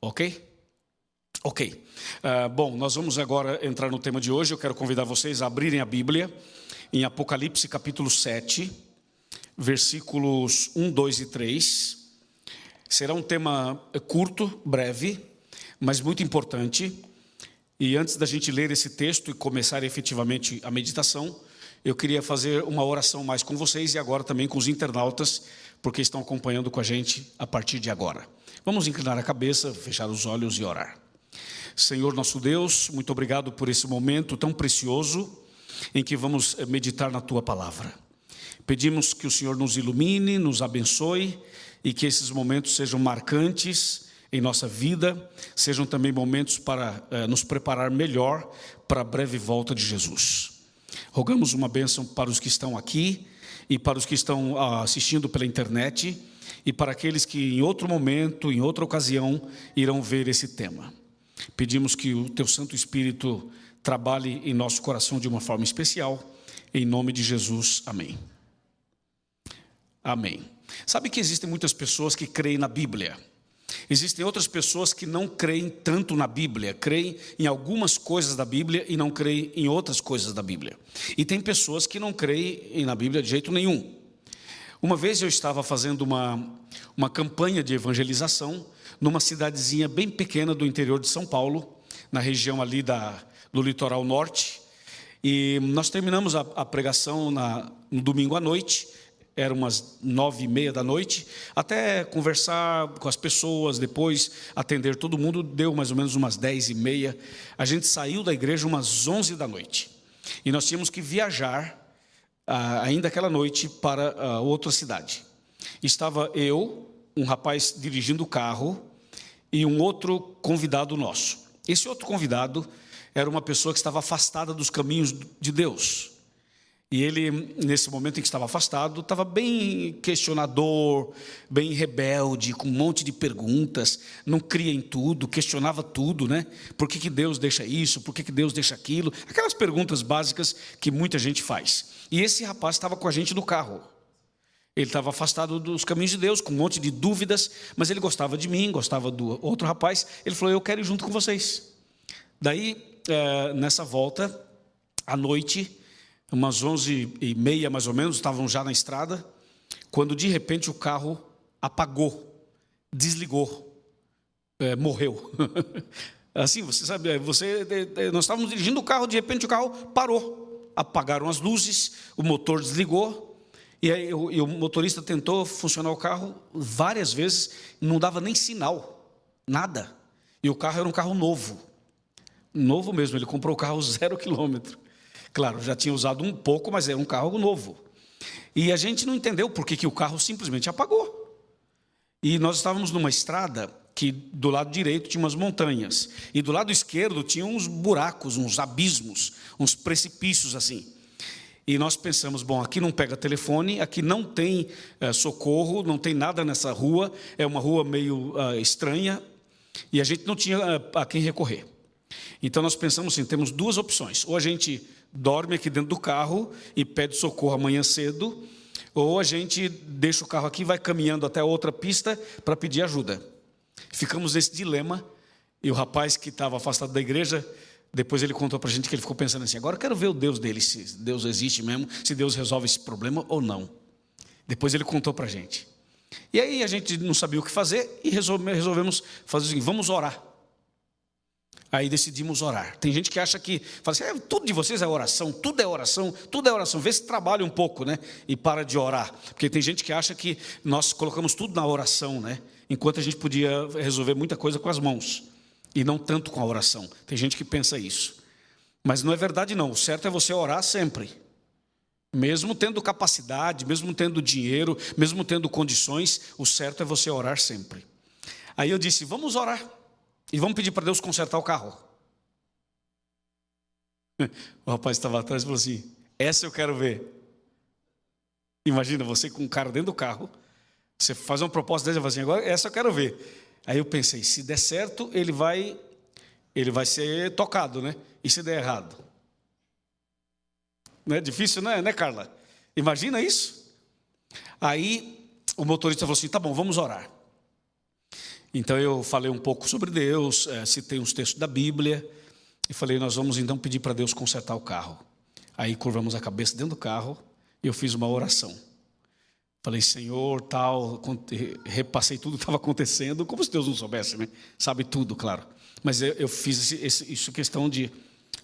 Ok? Ok. Uh, bom, nós vamos agora entrar no tema de hoje. Eu quero convidar vocês a abrirem a Bíblia em Apocalipse capítulo 7, versículos 1, 2 e 3. Será um tema curto, breve, mas muito importante. E antes da gente ler esse texto e começar efetivamente a meditação, eu queria fazer uma oração mais com vocês e agora também com os internautas, porque estão acompanhando com a gente a partir de agora. Vamos inclinar a cabeça, fechar os olhos e orar. Senhor nosso Deus, muito obrigado por esse momento tão precioso em que vamos meditar na tua palavra. Pedimos que o Senhor nos ilumine, nos abençoe e que esses momentos sejam marcantes em nossa vida, sejam também momentos para eh, nos preparar melhor para a breve volta de Jesus. Rogamos uma bênção para os que estão aqui e para os que estão ah, assistindo pela internet e para aqueles que em outro momento, em outra ocasião, irão ver esse tema. Pedimos que o Teu Santo Espírito trabalhe em nosso coração de uma forma especial, em nome de Jesus. Amém. Amém. Sabe que existem muitas pessoas que creem na Bíblia. Existem outras pessoas que não creem tanto na Bíblia, creem em algumas coisas da Bíblia e não creem em outras coisas da Bíblia. E tem pessoas que não creem na Bíblia de jeito nenhum. Uma vez eu estava fazendo uma, uma campanha de evangelização numa cidadezinha bem pequena do interior de São Paulo, na região ali da, do litoral norte. E nós terminamos a, a pregação na, no domingo à noite eram umas nove e meia da noite, até conversar com as pessoas, depois atender todo mundo, deu mais ou menos umas dez e meia. A gente saiu da igreja umas onze da noite. E nós tínhamos que viajar, ah, ainda aquela noite, para ah, outra cidade. Estava eu, um rapaz dirigindo o carro, e um outro convidado nosso. Esse outro convidado era uma pessoa que estava afastada dos caminhos de Deus. E ele, nesse momento em que estava afastado, estava bem questionador, bem rebelde, com um monte de perguntas, não cria em tudo, questionava tudo, né? Por que, que Deus deixa isso? Por que, que Deus deixa aquilo? Aquelas perguntas básicas que muita gente faz. E esse rapaz estava com a gente no carro. Ele estava afastado dos caminhos de Deus, com um monte de dúvidas, mas ele gostava de mim, gostava do outro rapaz. Ele falou: Eu quero ir junto com vocês. Daí, eh, nessa volta, à noite, umas onze e meia mais ou menos, estavam já na estrada, quando de repente o carro apagou, desligou, é, morreu. assim, você sabe, é, você, nós estávamos dirigindo o carro, de repente o carro parou, apagaram as luzes, o motor desligou, e, aí, o, e o motorista tentou funcionar o carro várias vezes, não dava nem sinal, nada. E o carro era um carro novo, novo mesmo, ele comprou o carro zero quilômetro. Claro, já tinha usado um pouco, mas é um carro novo. E a gente não entendeu por que, que o carro simplesmente apagou. E nós estávamos numa estrada que do lado direito tinha umas montanhas e do lado esquerdo tinha uns buracos, uns abismos, uns precipícios assim. E nós pensamos, bom, aqui não pega telefone, aqui não tem é, socorro, não tem nada nessa rua, é uma rua meio uh, estranha e a gente não tinha uh, a quem recorrer. Então nós pensamos assim, temos duas opções: ou a gente dorme aqui dentro do carro e pede socorro amanhã cedo, ou a gente deixa o carro aqui e vai caminhando até outra pista para pedir ajuda. Ficamos nesse dilema, e o rapaz que estava afastado da igreja, depois ele contou para a gente que ele ficou pensando assim: agora eu quero ver o Deus dele, se Deus existe mesmo, se Deus resolve esse problema ou não. Depois ele contou para a gente. E aí a gente não sabia o que fazer e resolvemos fazer o seguinte: vamos orar. Aí decidimos orar. Tem gente que acha que, fala assim, é, tudo de vocês é oração, tudo é oração, tudo é oração. Vê se trabalha um pouco, né? E para de orar. Porque tem gente que acha que nós colocamos tudo na oração, né? Enquanto a gente podia resolver muita coisa com as mãos. E não tanto com a oração. Tem gente que pensa isso. Mas não é verdade, não. O certo é você orar sempre. Mesmo tendo capacidade, mesmo tendo dinheiro, mesmo tendo condições, o certo é você orar sempre. Aí eu disse, vamos orar. E vamos pedir para Deus consertar o carro. O rapaz estava atrás e falou assim: Essa eu quero ver. Imagina você com um cara dentro do carro, você faz uma proposta dessa e fala assim: Agora essa eu quero ver. Aí eu pensei: se der certo, ele vai, ele vai ser tocado, né? E se der errado? Não é difícil, né, né Carla? Imagina isso. Aí o motorista falou assim: Tá bom, vamos orar. Então eu falei um pouco sobre Deus, é, citei uns textos da Bíblia e falei: nós vamos então pedir para Deus consertar o carro. Aí curvamos a cabeça dentro do carro e eu fiz uma oração. Falei, Senhor, tal, repassei tudo que estava acontecendo, como se Deus não soubesse, né? Sabe tudo, claro. Mas eu, eu fiz esse, esse, isso questão de,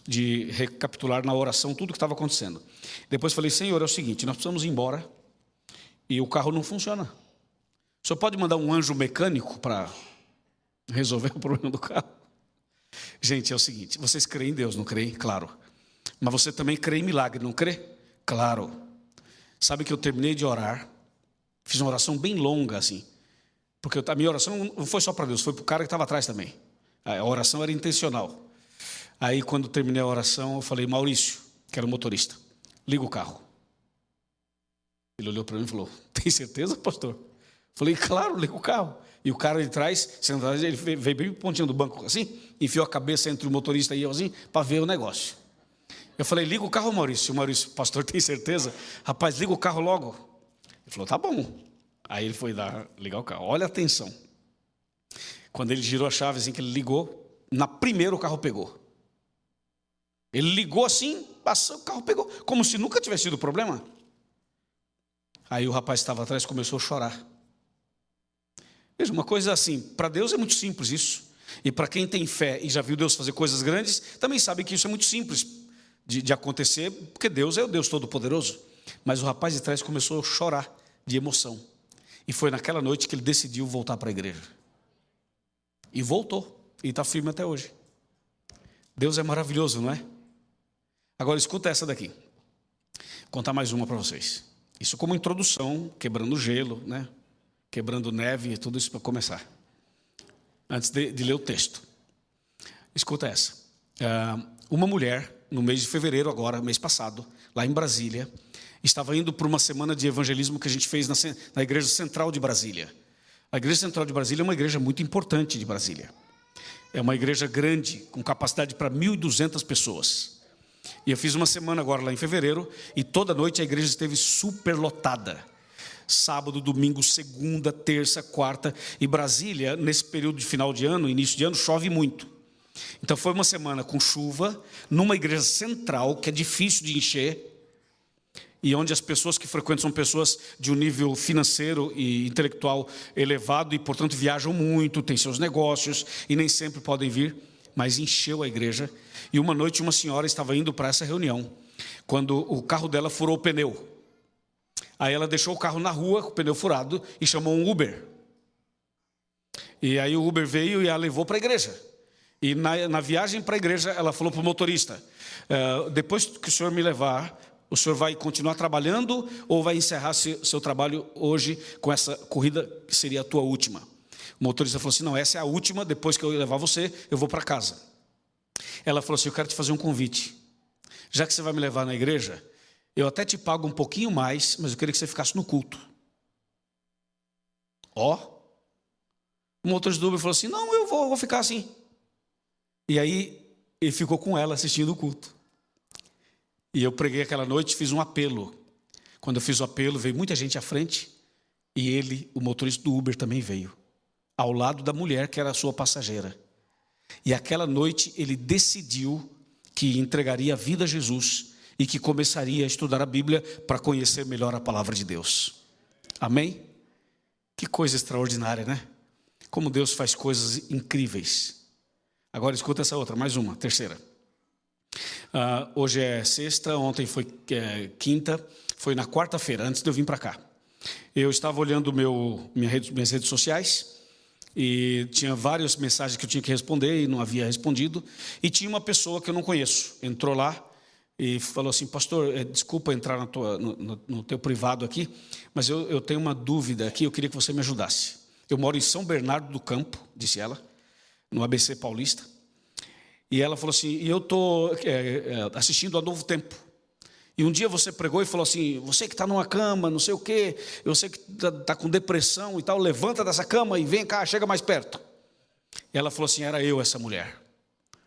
de recapitular na oração tudo que estava acontecendo. Depois falei, Senhor, é o seguinte, nós precisamos ir embora e o carro não funciona. O senhor pode mandar um anjo mecânico para resolver o problema do carro? Gente, é o seguinte: vocês creem em Deus, não creem? Claro. Mas você também crê em milagre, não crê? Claro. Sabe que eu terminei de orar, fiz uma oração bem longa assim, porque a minha oração não foi só para Deus, foi para o cara que estava atrás também. A oração era intencional. Aí, quando terminei a oração, eu falei: Maurício, que era o motorista, liga o carro. Ele olhou para mim e falou: Tem certeza, pastor? Falei: Claro, liga o carro. E o cara de trás, sentado, ele veio bem pontinho do banco assim, enfiou a cabeça entre o motorista e eu assim, para ver o negócio. Eu falei: Liga o carro, Maurício. O Maurício, pastor, tem certeza? Rapaz, liga o carro logo. Ele falou: Tá bom. Aí ele foi dar, ligar o carro. Olha a atenção. Quando ele girou a chave, assim que ele ligou, na primeira o carro pegou. Ele ligou assim, passou, o carro pegou, como se nunca tivesse sido problema. Aí o rapaz que estava atrás começou a chorar. Veja, uma coisa assim, para Deus é muito simples isso. E para quem tem fé e já viu Deus fazer coisas grandes, também sabe que isso é muito simples de, de acontecer, porque Deus é o Deus Todo-Poderoso. Mas o rapaz de trás começou a chorar de emoção. E foi naquela noite que ele decidiu voltar para a igreja. E voltou. E está firme até hoje. Deus é maravilhoso, não é? Agora escuta essa daqui. Vou contar mais uma para vocês. Isso como introdução, quebrando gelo, né? Quebrando neve e tudo isso para começar. Antes de, de, ler o texto. Escuta essa. Uh, uma mulher, no mês de fevereiro, agora, mês passado, lá em Brasília, estava indo para uma semana de evangelismo que a gente fez na, na Igreja Central de Brasília. A Igreja Central de Brasília é uma igreja muito importante de Brasília. É uma igreja grande, com capacidade para 1.200 pessoas. E eu fiz uma semana agora lá em fevereiro, e toda noite a igreja esteve superlotada. Sábado, domingo, segunda, terça, quarta. E Brasília, nesse período de final de ano, início de ano, chove muito. Então foi uma semana com chuva, numa igreja central, que é difícil de encher e onde as pessoas que frequentam são pessoas de um nível financeiro e intelectual elevado e, portanto, viajam muito, têm seus negócios e nem sempre podem vir, mas encheu a igreja. E uma noite uma senhora estava indo para essa reunião, quando o carro dela furou o pneu. Aí ela deixou o carro na rua com o pneu furado e chamou um Uber. E aí o Uber veio e a levou para a igreja. E na, na viagem para a igreja, ela falou para o motorista: uh, depois que o senhor me levar o senhor vai continuar trabalhando ou vai encerrar seu trabalho hoje com essa corrida que seria a tua última? O motorista falou assim: Não, essa é a última, depois que eu levar você, eu vou para casa. Ela falou assim: Eu quero te fazer um convite. Já que você vai me levar na igreja, eu até te pago um pouquinho mais, mas eu queria que você ficasse no culto. Ó. O motorista do Uber falou assim: Não, eu vou, vou ficar assim. E aí ele ficou com ela assistindo o culto. E eu preguei aquela noite, fiz um apelo. Quando eu fiz o apelo, veio muita gente à frente e ele, o motorista do Uber, também veio, ao lado da mulher que era a sua passageira. E aquela noite ele decidiu que entregaria a vida a Jesus e que começaria a estudar a Bíblia para conhecer melhor a palavra de Deus. Amém? Que coisa extraordinária, né? Como Deus faz coisas incríveis. Agora escuta essa outra, mais uma, terceira. Uh, hoje é sexta, ontem foi é, quinta, foi na quarta-feira, antes de eu vir para cá. Eu estava olhando meu, minha rede, minhas redes sociais e tinha várias mensagens que eu tinha que responder e não havia respondido. E tinha uma pessoa que eu não conheço, entrou lá e falou assim: Pastor, é, desculpa entrar tua, no, no, teu privado aqui, mas eu, eu tenho uma dúvida aqui, eu queria que você me ajudasse. Eu moro em São Bernardo do Campo, disse ela, no ABC Paulista. E ela falou assim: e eu estou é, é, assistindo a Novo Tempo. E um dia você pregou e falou assim: você que está numa cama, não sei o quê, eu sei que está tá com depressão e tal, levanta dessa cama e vem cá, chega mais perto. E ela falou assim: era eu essa mulher.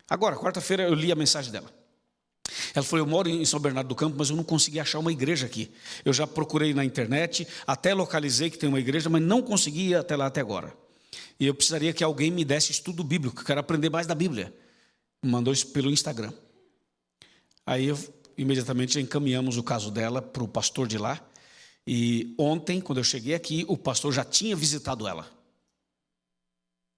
Agora, quarta-feira eu li a mensagem dela. Ela falou: Eu moro em São Bernardo do Campo, mas eu não consegui achar uma igreja aqui. Eu já procurei na internet, até localizei que tem uma igreja, mas não consegui ir até lá até agora. e eu precisaria que alguém me desse estudo bíblico, quero aprender mais da Bíblia. Mandou isso pelo Instagram. Aí imediatamente encaminhamos o caso dela para o pastor de lá. E ontem, quando eu cheguei aqui, o pastor já tinha visitado ela.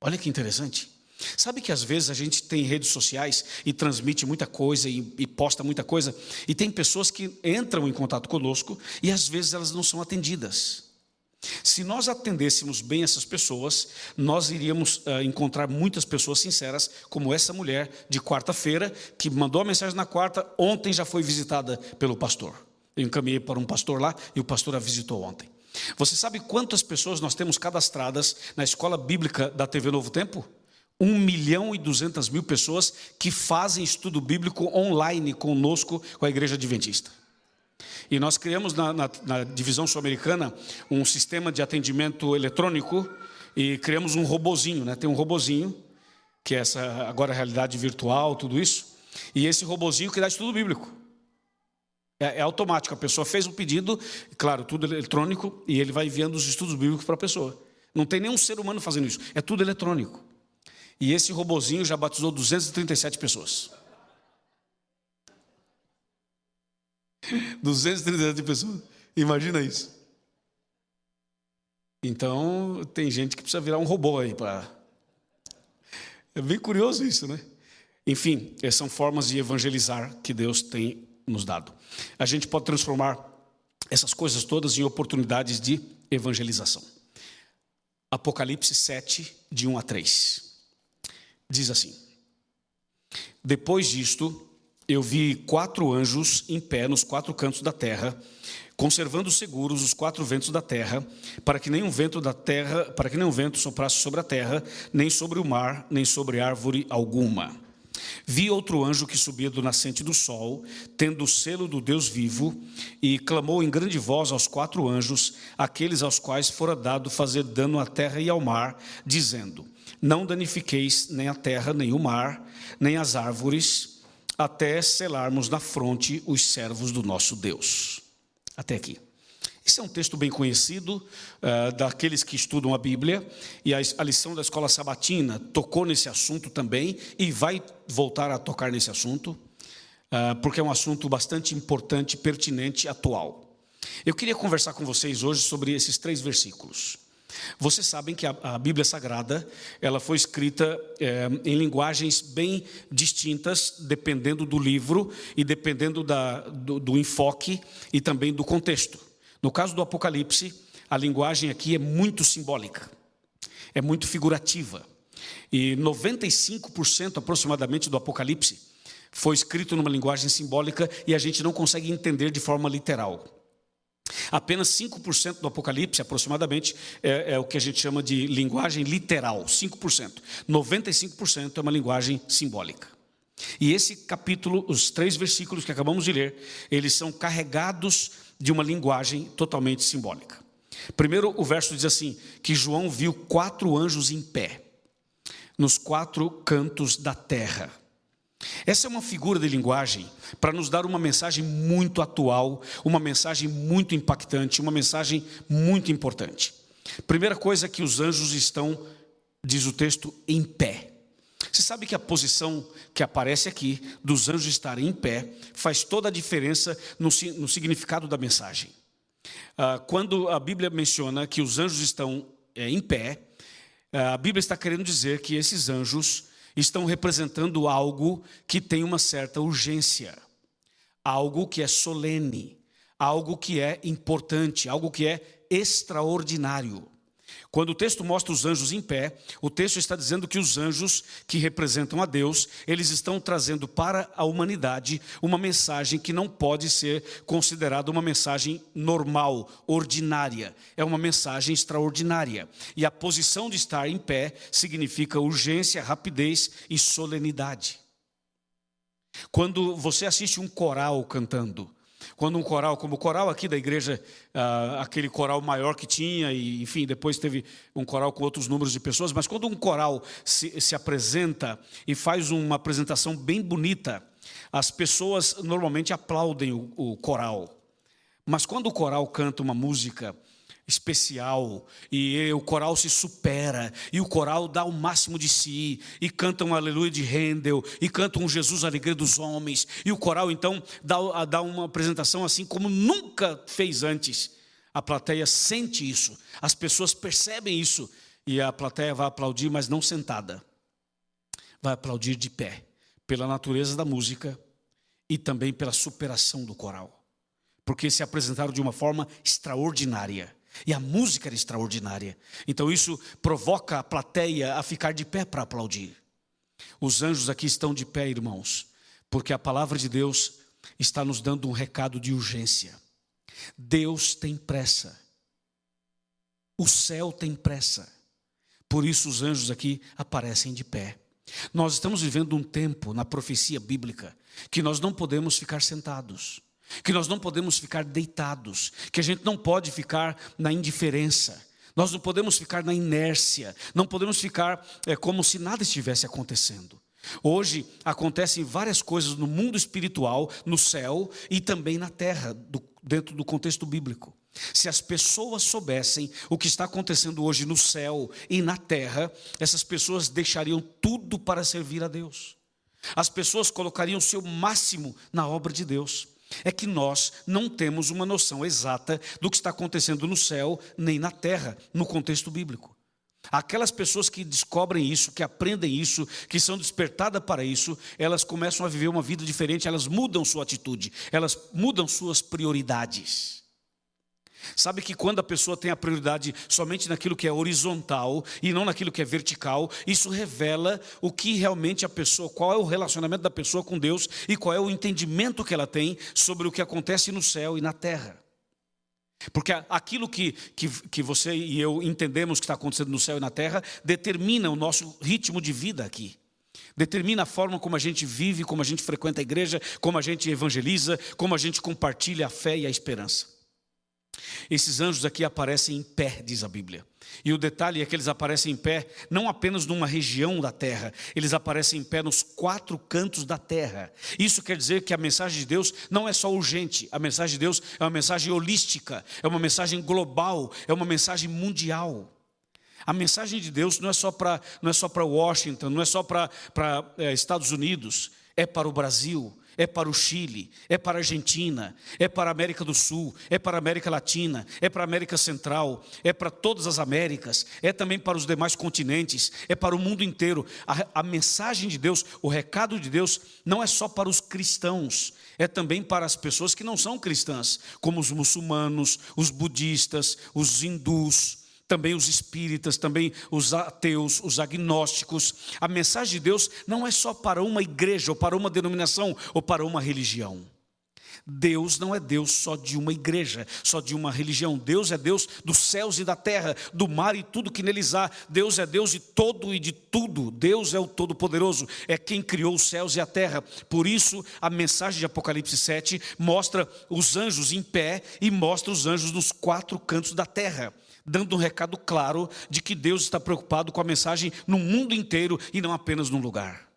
Olha que interessante. Sabe que às vezes a gente tem redes sociais e transmite muita coisa e, e, posta muita coisa, e tem pessoas que entram em contato conosco e às vezes elas não são atendidas. Se nós atendêssemos bem essas pessoas, nós iríamos uh, encontrar muitas pessoas sinceras, como essa mulher de quarta-feira, que mandou a mensagem na quarta, ontem já foi visitada pelo pastor. Eu encaminhei para um pastor lá e o pastor a visitou ontem. Você sabe quantas pessoas nós temos cadastradas na escola bíblica da TV Novo Tempo? 1 milhão e 200 mil pessoas que fazem estudo bíblico online conosco, com a Igreja Adventista. E nós criamos na, na, na divisão sul-americana um sistema de atendimento eletrônico e criamos um robozinho, né? Tem um robozinho, que é essa agora realidade virtual, tudo isso. E esse robozinho que dá estudo bíblico. É, é automático, a pessoa fez o pedido, claro, tudo eletrônico, e ele vai enviando os estudos bíblicos para a pessoa. Não tem nenhum ser humano fazendo isso, é tudo eletrônico. E esse robozinho já batizou 237 pessoas. 237 pessoas. Imagina isso. Então, tem gente que precisa virar um robô aí para. É bem curioso isso, né? Enfim, são formas de evangelizar que Deus tem nos dado. A gente pode transformar essas coisas todas em oportunidades de evangelização. Apocalipse 7, de 1 a 3. Diz assim: Depois disto, eu vi quatro anjos em pé nos quatro cantos da terra, conservando seguros os quatro ventos da terra, para que nenhum vento da terra, para que nenhum vento soprasse sobre a terra, nem sobre o mar, nem sobre árvore alguma. Vi outro anjo que subia do nascente do sol, tendo o selo do Deus vivo, e clamou em grande voz aos quatro anjos, aqueles aos quais fora dado fazer dano à terra e ao mar, dizendo: Não danifiqueis nem a terra, nem o mar, nem as árvores, até selarmos na fronte os servos do nosso Deus. Até aqui. Esse é um texto bem conhecido uh, daqueles que estudam a Bíblia, e a, a, lição da escola sabatina tocou nesse assunto também, e vai voltar a tocar nesse assunto, uh, porque é um assunto bastante importante, pertinente, atual. Eu queria conversar com vocês hoje sobre esses três versículos. Vocês sabem que a, a Bíblia Sagrada ela foi escrita é, em linguagens bem distintas, dependendo do livro e dependendo da, do, do enfoque e também do contexto. No caso do Apocalipse, a linguagem aqui é muito simbólica, é muito figurativa. E 95% aproximadamente do Apocalipse foi escrito numa linguagem simbólica e a gente não consegue entender de forma literal. Apenas 5% do Apocalipse, aproximadamente, é, é, o que a gente chama de linguagem literal, 5%. 95% é uma linguagem simbólica. E esse capítulo, os três versículos que acabamos de ler, eles são carregados de uma linguagem totalmente simbólica. Primeiro, o verso diz assim: que João viu quatro anjos em pé, nos quatro cantos da terra. Essa é uma figura de linguagem para nos dar uma mensagem muito atual, uma mensagem muito impactante, uma mensagem muito importante. Primeira coisa é que os anjos estão, diz o texto, em pé. Você sabe que a posição que aparece aqui, dos anjos estarem em pé, faz toda a diferença no, no significado da mensagem. Ah, quando a Bíblia menciona que os anjos estão é, em pé, a Bíblia está querendo dizer que esses anjos estão representando algo que tem uma certa urgência, algo que é solene, algo que é importante, algo que é extraordinário. Quando o texto mostra os anjos em pé, o texto está dizendo que os anjos que representam a Deus, eles estão trazendo para a humanidade uma mensagem que não pode ser considerada uma mensagem normal, ordinária. É uma mensagem extraordinária. E a posição de estar em pé significa urgência, rapidez e solenidade. Quando você assiste um coral cantando, quando um coral, como o coral aqui da igreja, ah, aquele coral maior que tinha, e enfim, depois teve um coral com outros números de pessoas, mas quando um coral se, se apresenta e faz uma apresentação bem bonita, as pessoas normalmente aplaudem o, o coral. Mas quando o coral canta uma música especial, e o coral se supera, e o coral dá o máximo de si, e canta um aleluia de Handel, e canta um Jesus alegria dos homens, e o coral então dá, dá uma apresentação assim como nunca fez antes. A plateia sente isso, as pessoas percebem isso, e a plateia vai aplaudir, mas não sentada, vai aplaudir de pé, pela natureza da música e também pela superação do coral, porque se apresentaram de uma forma extraordinária. E a música era extraordinária. Então isso provoca a plateia a ficar de pé para aplaudir. Os anjos aqui estão de pé, irmãos, porque a palavra de Deus está nos dando um recado de urgência. Deus tem pressa. O céu tem pressa. Por isso os anjos aqui aparecem de pé. Nós estamos vivendo um tempo na profecia bíblica que nós não podemos ficar sentados que nós não podemos ficar deitados, que a gente não pode ficar na indiferença, nós não podemos ficar na inércia, não podemos ficar é, como se nada estivesse acontecendo. Hoje acontecem várias coisas no mundo espiritual, no céu e também na terra, do, dentro do contexto bíblico. Se as pessoas soubessem o que está acontecendo hoje no céu e na terra, essas pessoas deixariam tudo para servir a Deus. As pessoas colocariam o seu máximo na obra de Deus é que nós não temos uma noção exata do que está acontecendo no céu nem na terra, no contexto bíblico. Aquelas pessoas que descobrem isso, que aprendem isso, que são despertadas para isso, elas começam a viver uma vida diferente, elas mudam sua atitude, elas mudam suas prioridades. Sabe que quando a pessoa tem a prioridade somente naquilo que é horizontal e não naquilo que é vertical, isso revela o que realmente a pessoa, qual é o relacionamento da pessoa com Deus e qual é o entendimento que ela tem sobre o que acontece no céu e na terra. Porque aquilo que, que, que você e eu entendemos que está acontecendo no céu e na terra determina o nosso ritmo de vida aqui. Determina a forma como a gente vive, como a gente frequenta a igreja, como a gente evangeliza, como a gente compartilha a fé e a esperança. Esses anjos aqui aparecem em pé, diz a Bíblia. E o detalhe é que eles aparecem em pé não apenas numa região da terra, eles aparecem em pé nos quatro cantos da terra. Isso quer dizer que a mensagem de Deus não é só urgente, a mensagem de Deus é uma mensagem holística, é uma mensagem global, é uma mensagem mundial. A mensagem de Deus não é só para não é só para Washington, não é só para é, Estados Unidos, é para o Brasil, é para o Chile, é para a Argentina, é para a América do Sul, é para a América Latina, é para a América Central, é para todas as Américas, é também para os demais continentes, é para o mundo inteiro. A, a mensagem de Deus, o recado de Deus, não é só para os cristãos, é também para as pessoas que não são cristãs, como os muçulmanos, os budistas, os hindus também os espíritas, também os ateus, os agnósticos. A mensagem de Deus não é só para uma igreja, ou para uma denominação, ou para uma religião. Deus não é Deus só de uma igreja, só de uma religião. Deus é Deus dos céus e da terra, do mar e tudo que neles há. Deus é Deus de todo e de tudo. Deus é o Todo-Poderoso, é quem criou os céus e a terra. Por isso, a mensagem de Apocalipse 7 mostra os anjos em pé e mostra os anjos nos quatro cantos da terra dando um recado claro de que Deus está preocupado com a mensagem no mundo inteiro e não apenas num lugar.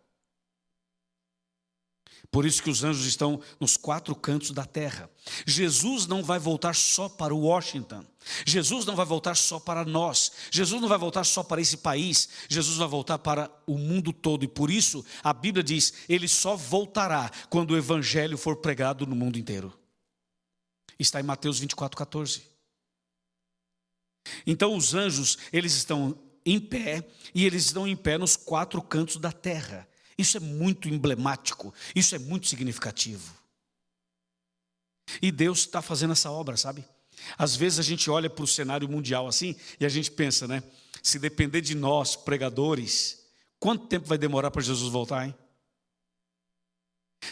Por isso que os anjos estão nos quatro cantos da terra. Jesus não vai voltar só para Washington. Jesus não vai voltar só para nós. Jesus não vai voltar só para esse país. Jesus vai voltar para o mundo todo. E por isso a Bíblia diz: ele só voltará quando o evangelho for pregado no mundo inteiro. Está em Mateus 24, 14. Então os anjos, eles estão em pé e eles estão em pé nos quatro cantos da terra. Isso é muito emblemático, isso é muito significativo. E Deus está fazendo essa obra, sabe? Às vezes a gente olha para o cenário mundial assim e a gente pensa, né? Se depender de nós, pregadores, quanto tempo vai demorar para Jesus voltar, hein?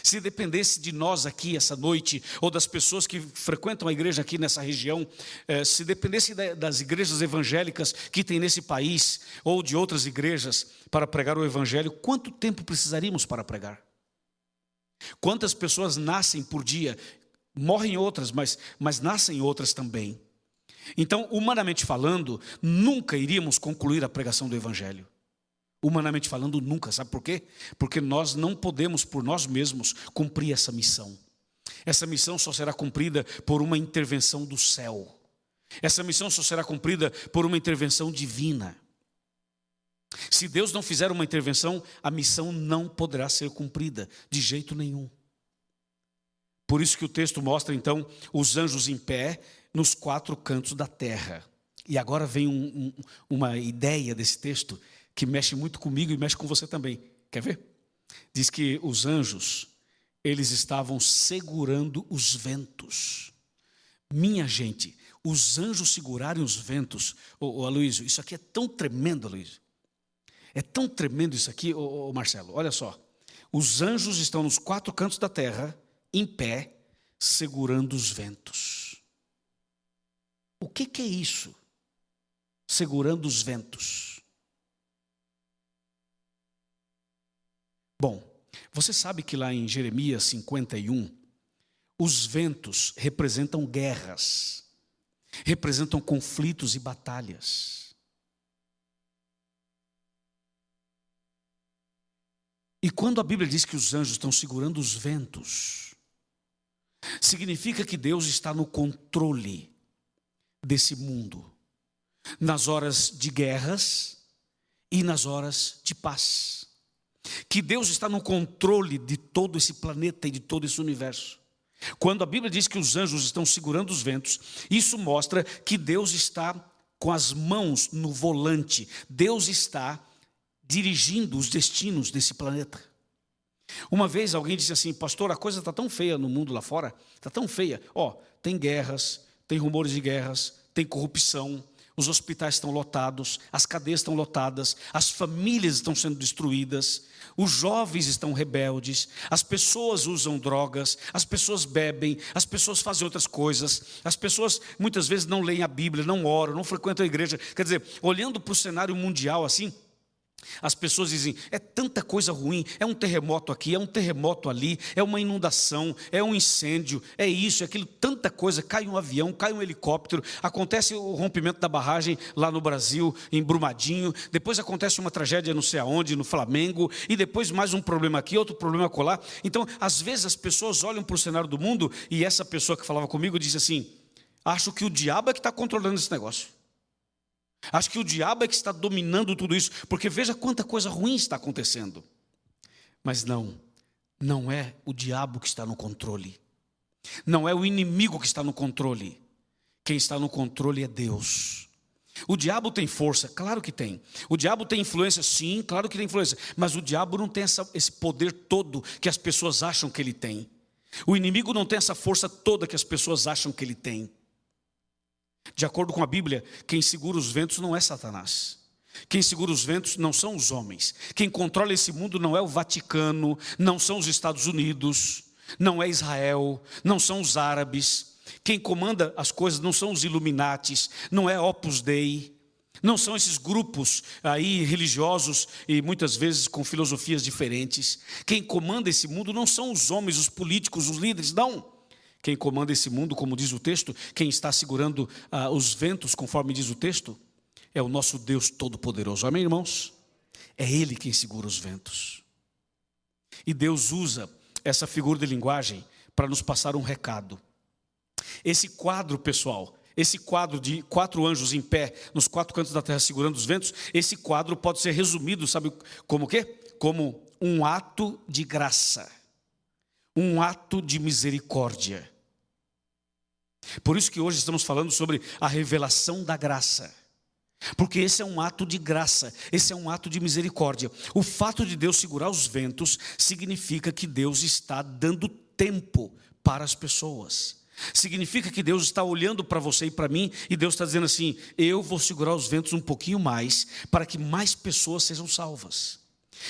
Se dependesse de nós aqui essa noite, ou das pessoas que frequentam a igreja aqui nessa região, eh, se dependesse das igrejas evangélicas que tem nesse país, ou de outras igrejas, para pregar o evangelho, quanto tempo precisaríamos para pregar? Quantas pessoas nascem por dia? Morrem outras, mas, mas nascem outras também. Então, humanamente falando, nunca iríamos concluir a pregação do evangelho. Humanamente falando, nunca. Sabe por quê? Porque nós não podemos, por nós mesmos, cumprir essa missão. Essa missão só será cumprida por uma intervenção do céu. Essa missão só será cumprida por uma intervenção divina. Se Deus não fizer uma intervenção, a missão não poderá ser cumprida de jeito nenhum. Por isso que o texto mostra então os anjos em pé nos quatro cantos da terra. E agora vem um, um, uma ideia desse texto que mexe muito comigo e mexe com você também. Quer ver? Diz que os anjos, eles estavam segurando os ventos. Minha gente, os anjos segurarem os ventos. Ô, ô Aloysio, isso aqui é tão tremendo, Aloysio. É tão tremendo isso aqui, ô, ô Marcelo. Olha só. Os anjos estão nos quatro cantos da terra, em pé, segurando os ventos. O que, que é isso? Segurando os ventos. Bom, você sabe que lá em Jeremias 51, os ventos representam guerras, representam conflitos e batalhas. E quando a Bíblia diz que os anjos estão segurando os ventos, significa que Deus está no controle desse mundo, nas horas de guerras e nas horas de paz que Deus está no controle de todo esse planeta e de todo esse universo. Quando a Bíblia diz que os anjos estão segurando os ventos, isso mostra que Deus está com as mãos no volante, Deus está dirigindo os destinos desse planeta. Uma vez alguém disse assim, pastor, a coisa está tão feia no mundo lá fora, está tão feia. Ó, oh, tem guerras, tem rumores de guerras, tem corrupção, os hospitais estão lotados, as cadeias estão lotadas, as famílias estão sendo destruídas, os jovens estão rebeldes, as pessoas usam drogas, as pessoas bebem, as pessoas fazem outras coisas, as pessoas muitas vezes não leem a Bíblia, não oram, não frequentam a igreja. Quer dizer, olhando para o cenário mundial assim, as pessoas dizem: é tanta coisa ruim, é um terremoto aqui, é um terremoto ali, é uma inundação, é um incêndio, é isso, é aquilo, tanta coisa. Cai um avião, cai um helicóptero, acontece o rompimento da barragem lá no Brasil, em Brumadinho, depois acontece uma tragédia não sei aonde, no Flamengo, e depois mais um problema aqui, outro problema colar. Então, às vezes as pessoas olham para o cenário do mundo e essa pessoa que falava comigo disse assim: acho que o diabo é que está controlando esse negócio. Acho que o diabo é que está dominando tudo isso, porque veja quanta coisa ruim está acontecendo. Mas não, não é o diabo que está no controle. Não é o inimigo que está no controle. Quem está no controle é Deus. O diabo tem força, claro que tem. O diabo tem influência, sim, claro que tem influência. Mas o diabo não tem essa, esse poder todo que as pessoas acham que ele tem. O inimigo não tem essa força toda que as pessoas acham que ele tem. De acordo com a Bíblia, quem segura os ventos não é Satanás. Quem segura os ventos não são os homens. Quem controla esse mundo não é o Vaticano, não são os Estados Unidos, não é Israel, não são os árabes. Quem comanda as coisas não são os Illuminatis, não é Opus Dei, não são esses grupos aí religiosos e muitas vezes com filosofias diferentes. Quem comanda esse mundo não são os homens, os políticos, os líderes, não. Quem comanda esse mundo, como diz o texto, quem está segurando ah, os ventos, conforme diz o texto, é o nosso Deus Todo-Poderoso. Amém, irmãos? É Ele quem segura os ventos. E Deus usa essa figura de linguagem para nos passar um recado. Esse quadro, pessoal, esse quadro de quatro anjos em pé nos quatro cantos da terra segurando os ventos, esse quadro pode ser resumido, sabe como o quê? Como um ato de graça, um ato de misericórdia. Por isso que hoje estamos falando sobre a revelação da graça. Porque esse é um ato de graça, esse é um ato de misericórdia. O fato de Deus segurar os ventos significa que Deus está dando tempo para as pessoas. Significa que Deus está olhando para você e para mim e Deus está dizendo assim: eu vou segurar os ventos um pouquinho mais para que mais pessoas sejam salvas.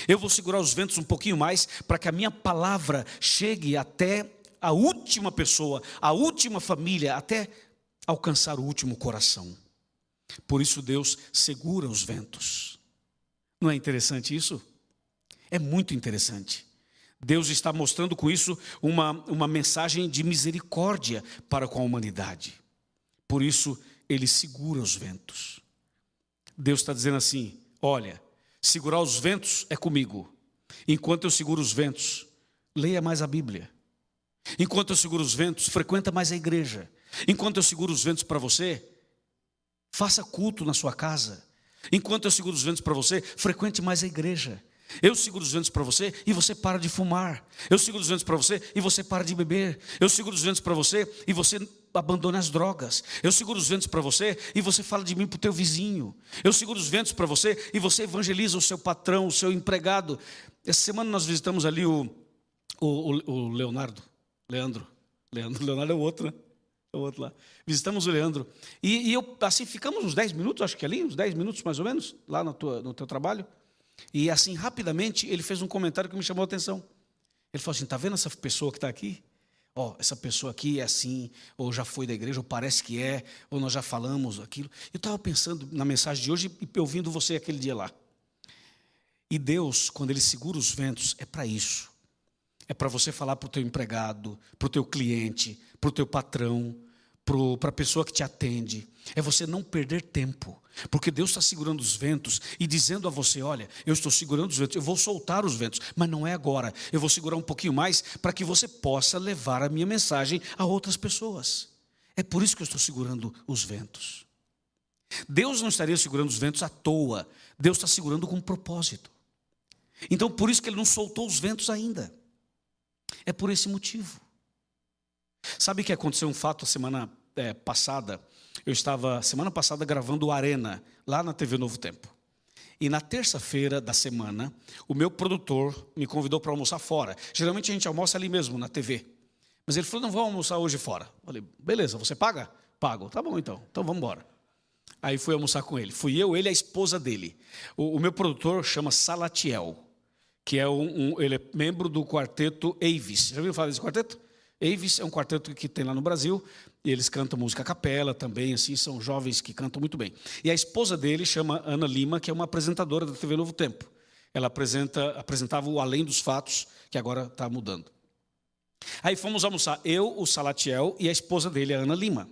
Eu vou segurar os ventos um pouquinho mais para que a minha palavra chegue até a última pessoa, a última família, até alcançar o último coração. Por isso Deus segura os ventos. Não é interessante isso? É muito interessante. Deus está mostrando com isso uma, uma mensagem de misericórdia para com a humanidade. Por isso, Ele segura os ventos. Deus está dizendo assim: olha, segurar os ventos é comigo. Enquanto eu seguro os ventos, leia mais a Bíblia. Enquanto eu seguro os ventos, frequenta mais a igreja. Enquanto eu seguro os ventos para você, Faça culto na sua casa. Enquanto eu seguro os ventos para você, frequente mais a igreja. Eu seguro os ventos para você e você para de fumar. Eu seguro os ventos para você e você para de beber. Eu seguro os ventos para você e você abandona as drogas. Eu seguro os ventos para você e você fala de mim para o teu vizinho. Eu seguro os ventos para você e você evangeliza o seu patrão, o seu empregado. Essa semana nós visitamos ali o, o, o Leonardo, Leandro. Leandro, Leonardo é o outro, né? É o outro lá. Visitamos o Leandro. E, e, eu, assim, ficamos uns 10 minutos, acho que ali, uns 10 minutos mais ou menos, lá no, tua, no teu trabalho. E assim, rapidamente, ele fez um comentário que me chamou a atenção. Ele falou assim: está vendo essa pessoa que está aqui? Ó, oh, essa pessoa aqui é assim, ou já foi da igreja, ou parece que é, ou nós já falamos aquilo. Eu estava pensando na mensagem de hoje e ouvindo você aquele dia lá. E Deus, quando Ele segura os ventos, é para isso. É para você falar para o teu empregado, para o teu cliente, para o teu patrão, para a pessoa que te atende, é você não perder tempo, porque Deus está segurando os ventos e dizendo a você: olha, eu estou segurando os ventos, eu vou soltar os ventos, mas não é agora, eu vou segurar um pouquinho mais para que você possa levar a minha mensagem a outras pessoas. É por isso que eu estou segurando os ventos. Deus não estaria segurando os ventos à toa, Deus está segurando com um propósito. Então, por isso que Ele não soltou os ventos ainda. É por esse motivo. Sabe que aconteceu um fato a semana é, passada? Eu estava, semana passada, gravando Arena, lá na TV Novo Tempo. E na terça-feira da semana, o meu produtor me convidou para almoçar fora. Geralmente a gente almoça ali mesmo, na TV. Mas ele falou: não vamos almoçar hoje fora. Eu falei: beleza, você paga? Pago. Tá bom então, então vamos embora. Aí fui almoçar com ele. Fui eu, ele e a esposa dele. O, o meu produtor chama Salatiel, que é um, um, ele é membro do quarteto Avis. Já ouviu falar desse quarteto? Avis é um quarteto que tem lá no Brasil, e eles cantam música a capela também, assim, são jovens que cantam muito bem. E a esposa dele chama Ana Lima, que é uma apresentadora da TV Novo Tempo. Ela apresenta, apresentava o Além dos Fatos, que agora está mudando. Aí fomos almoçar, eu, o Salatiel e a esposa dele, a Ana Lima.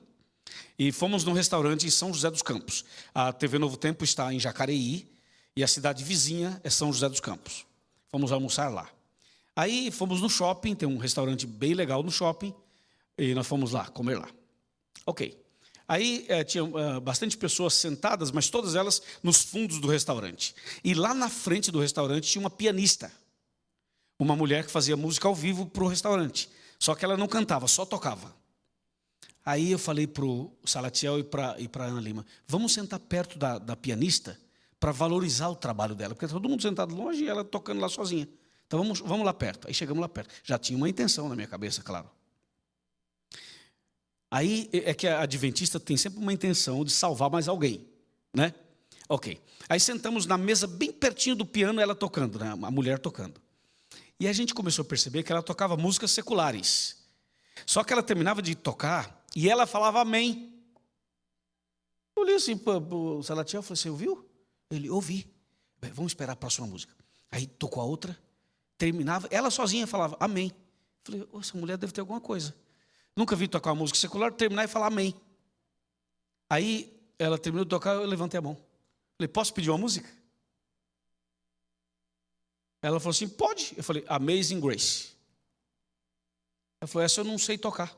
E fomos num restaurante em São José dos Campos. A TV Novo Tempo está em Jacareí e a cidade vizinha é São José dos Campos. Fomos almoçar lá. Aí fomos no shopping, tem um restaurante bem legal no shopping, e nós fomos lá, comer lá. Ok. Aí é, tinha é, bastante pessoas sentadas, mas todas elas nos fundos do restaurante. E lá na frente do restaurante tinha uma pianista, uma mulher que fazia música ao vivo para o restaurante. Só que ela não cantava, só tocava. Aí eu falei para o Salatiel e para a Ana Lima: vamos sentar perto da, da pianista para valorizar o trabalho dela, porque tá todo mundo sentado longe e ela tocando lá sozinha. Então vamos, vamos lá perto. Aí chegamos lá perto. Já tinha uma intenção na minha cabeça, claro. Aí é que a adventista tem sempre uma intenção de salvar mais alguém, né? Ok. Aí sentamos na mesa bem pertinho do piano, ela tocando, né? a mulher tocando. E a gente começou a perceber que ela tocava músicas seculares. Só que ela terminava de tocar e ela falava amém. Eu olhei assim para o Salatiel e falei assim: ouviu? Ele, ouvi. Vamos esperar a próxima música. Aí tocou a outra terminava, ela sozinha falava amém. Falei, essa mulher deve ter alguma coisa. Nunca vi tocar uma música secular, terminar e falar amém. Aí ela terminou de tocar, eu levantei a mão. Falei, posso pedir uma música? Ela falou assim, pode. Eu falei, Amazing Grace. Ela falou, essa eu não sei tocar.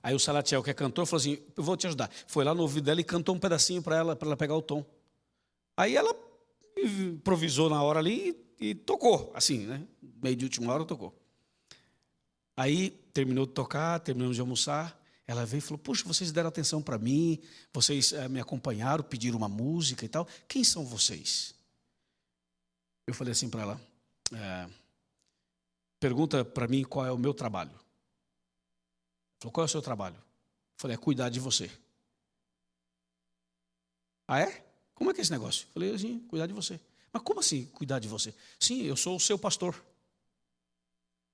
Aí o Salatiel, que é cantor, falou assim, eu vou te ajudar. Foi lá no ouvido dela e cantou um pedacinho para ela, para ela pegar o tom. Aí ela improvisou na hora ali e tocou, assim, né? Meio de última hora tocou. Aí terminou de tocar, terminamos de almoçar. Ela veio e falou: Puxa, vocês deram atenção para mim, vocês é, me acompanharam, pediram uma música e tal. Quem são vocês? Eu falei assim para ela: é, Pergunta para mim qual é o meu trabalho. Ela falou: Qual é o seu trabalho? Eu falei: É cuidar de você. Ah, é? Como é que é esse negócio? Eu falei assim: Cuidar de você. Mas como assim cuidar de você? Sim, eu sou o seu pastor.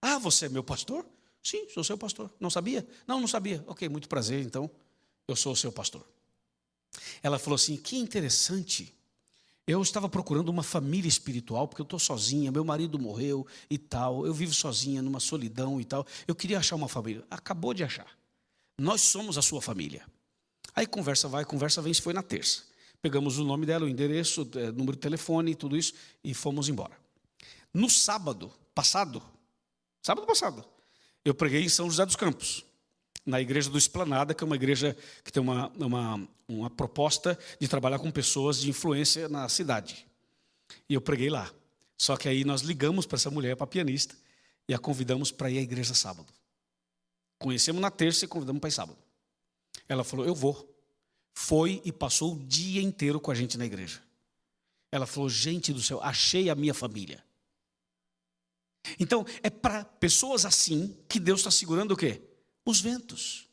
Ah, você é meu pastor? Sim, sou seu pastor. Não sabia? Não, não sabia. Ok, muito prazer, então. Eu sou o seu pastor. Ela falou assim: que interessante. Eu estava procurando uma família espiritual, porque eu estou sozinha, meu marido morreu e tal, eu vivo sozinha numa solidão e tal. Eu queria achar uma família. Acabou de achar. Nós somos a sua família. Aí conversa vai, conversa vem, foi na terça. Pegamos o nome dela, o endereço, é, número de telefone tudo isso e fomos embora. No sábado passado, sábado passado, eu preguei em São José dos Campos. na igreja do Esplanada, que é uma igreja que tem uma, uma, uma proposta de trabalhar com pessoas de influência na cidade. E eu preguei lá. Só que aí nós ligamos para essa mulher, para a pianista, e a convidamos para ir à igreja sábado. Conhecemos na terça e convidamos para ir sábado. Ela falou: Eu vou. Foi e passou o dia inteiro com a gente na igreja. Ela falou: Gente do céu, achei a minha família. Então, é para pessoas assim que Deus está segurando o quê? Os ventos.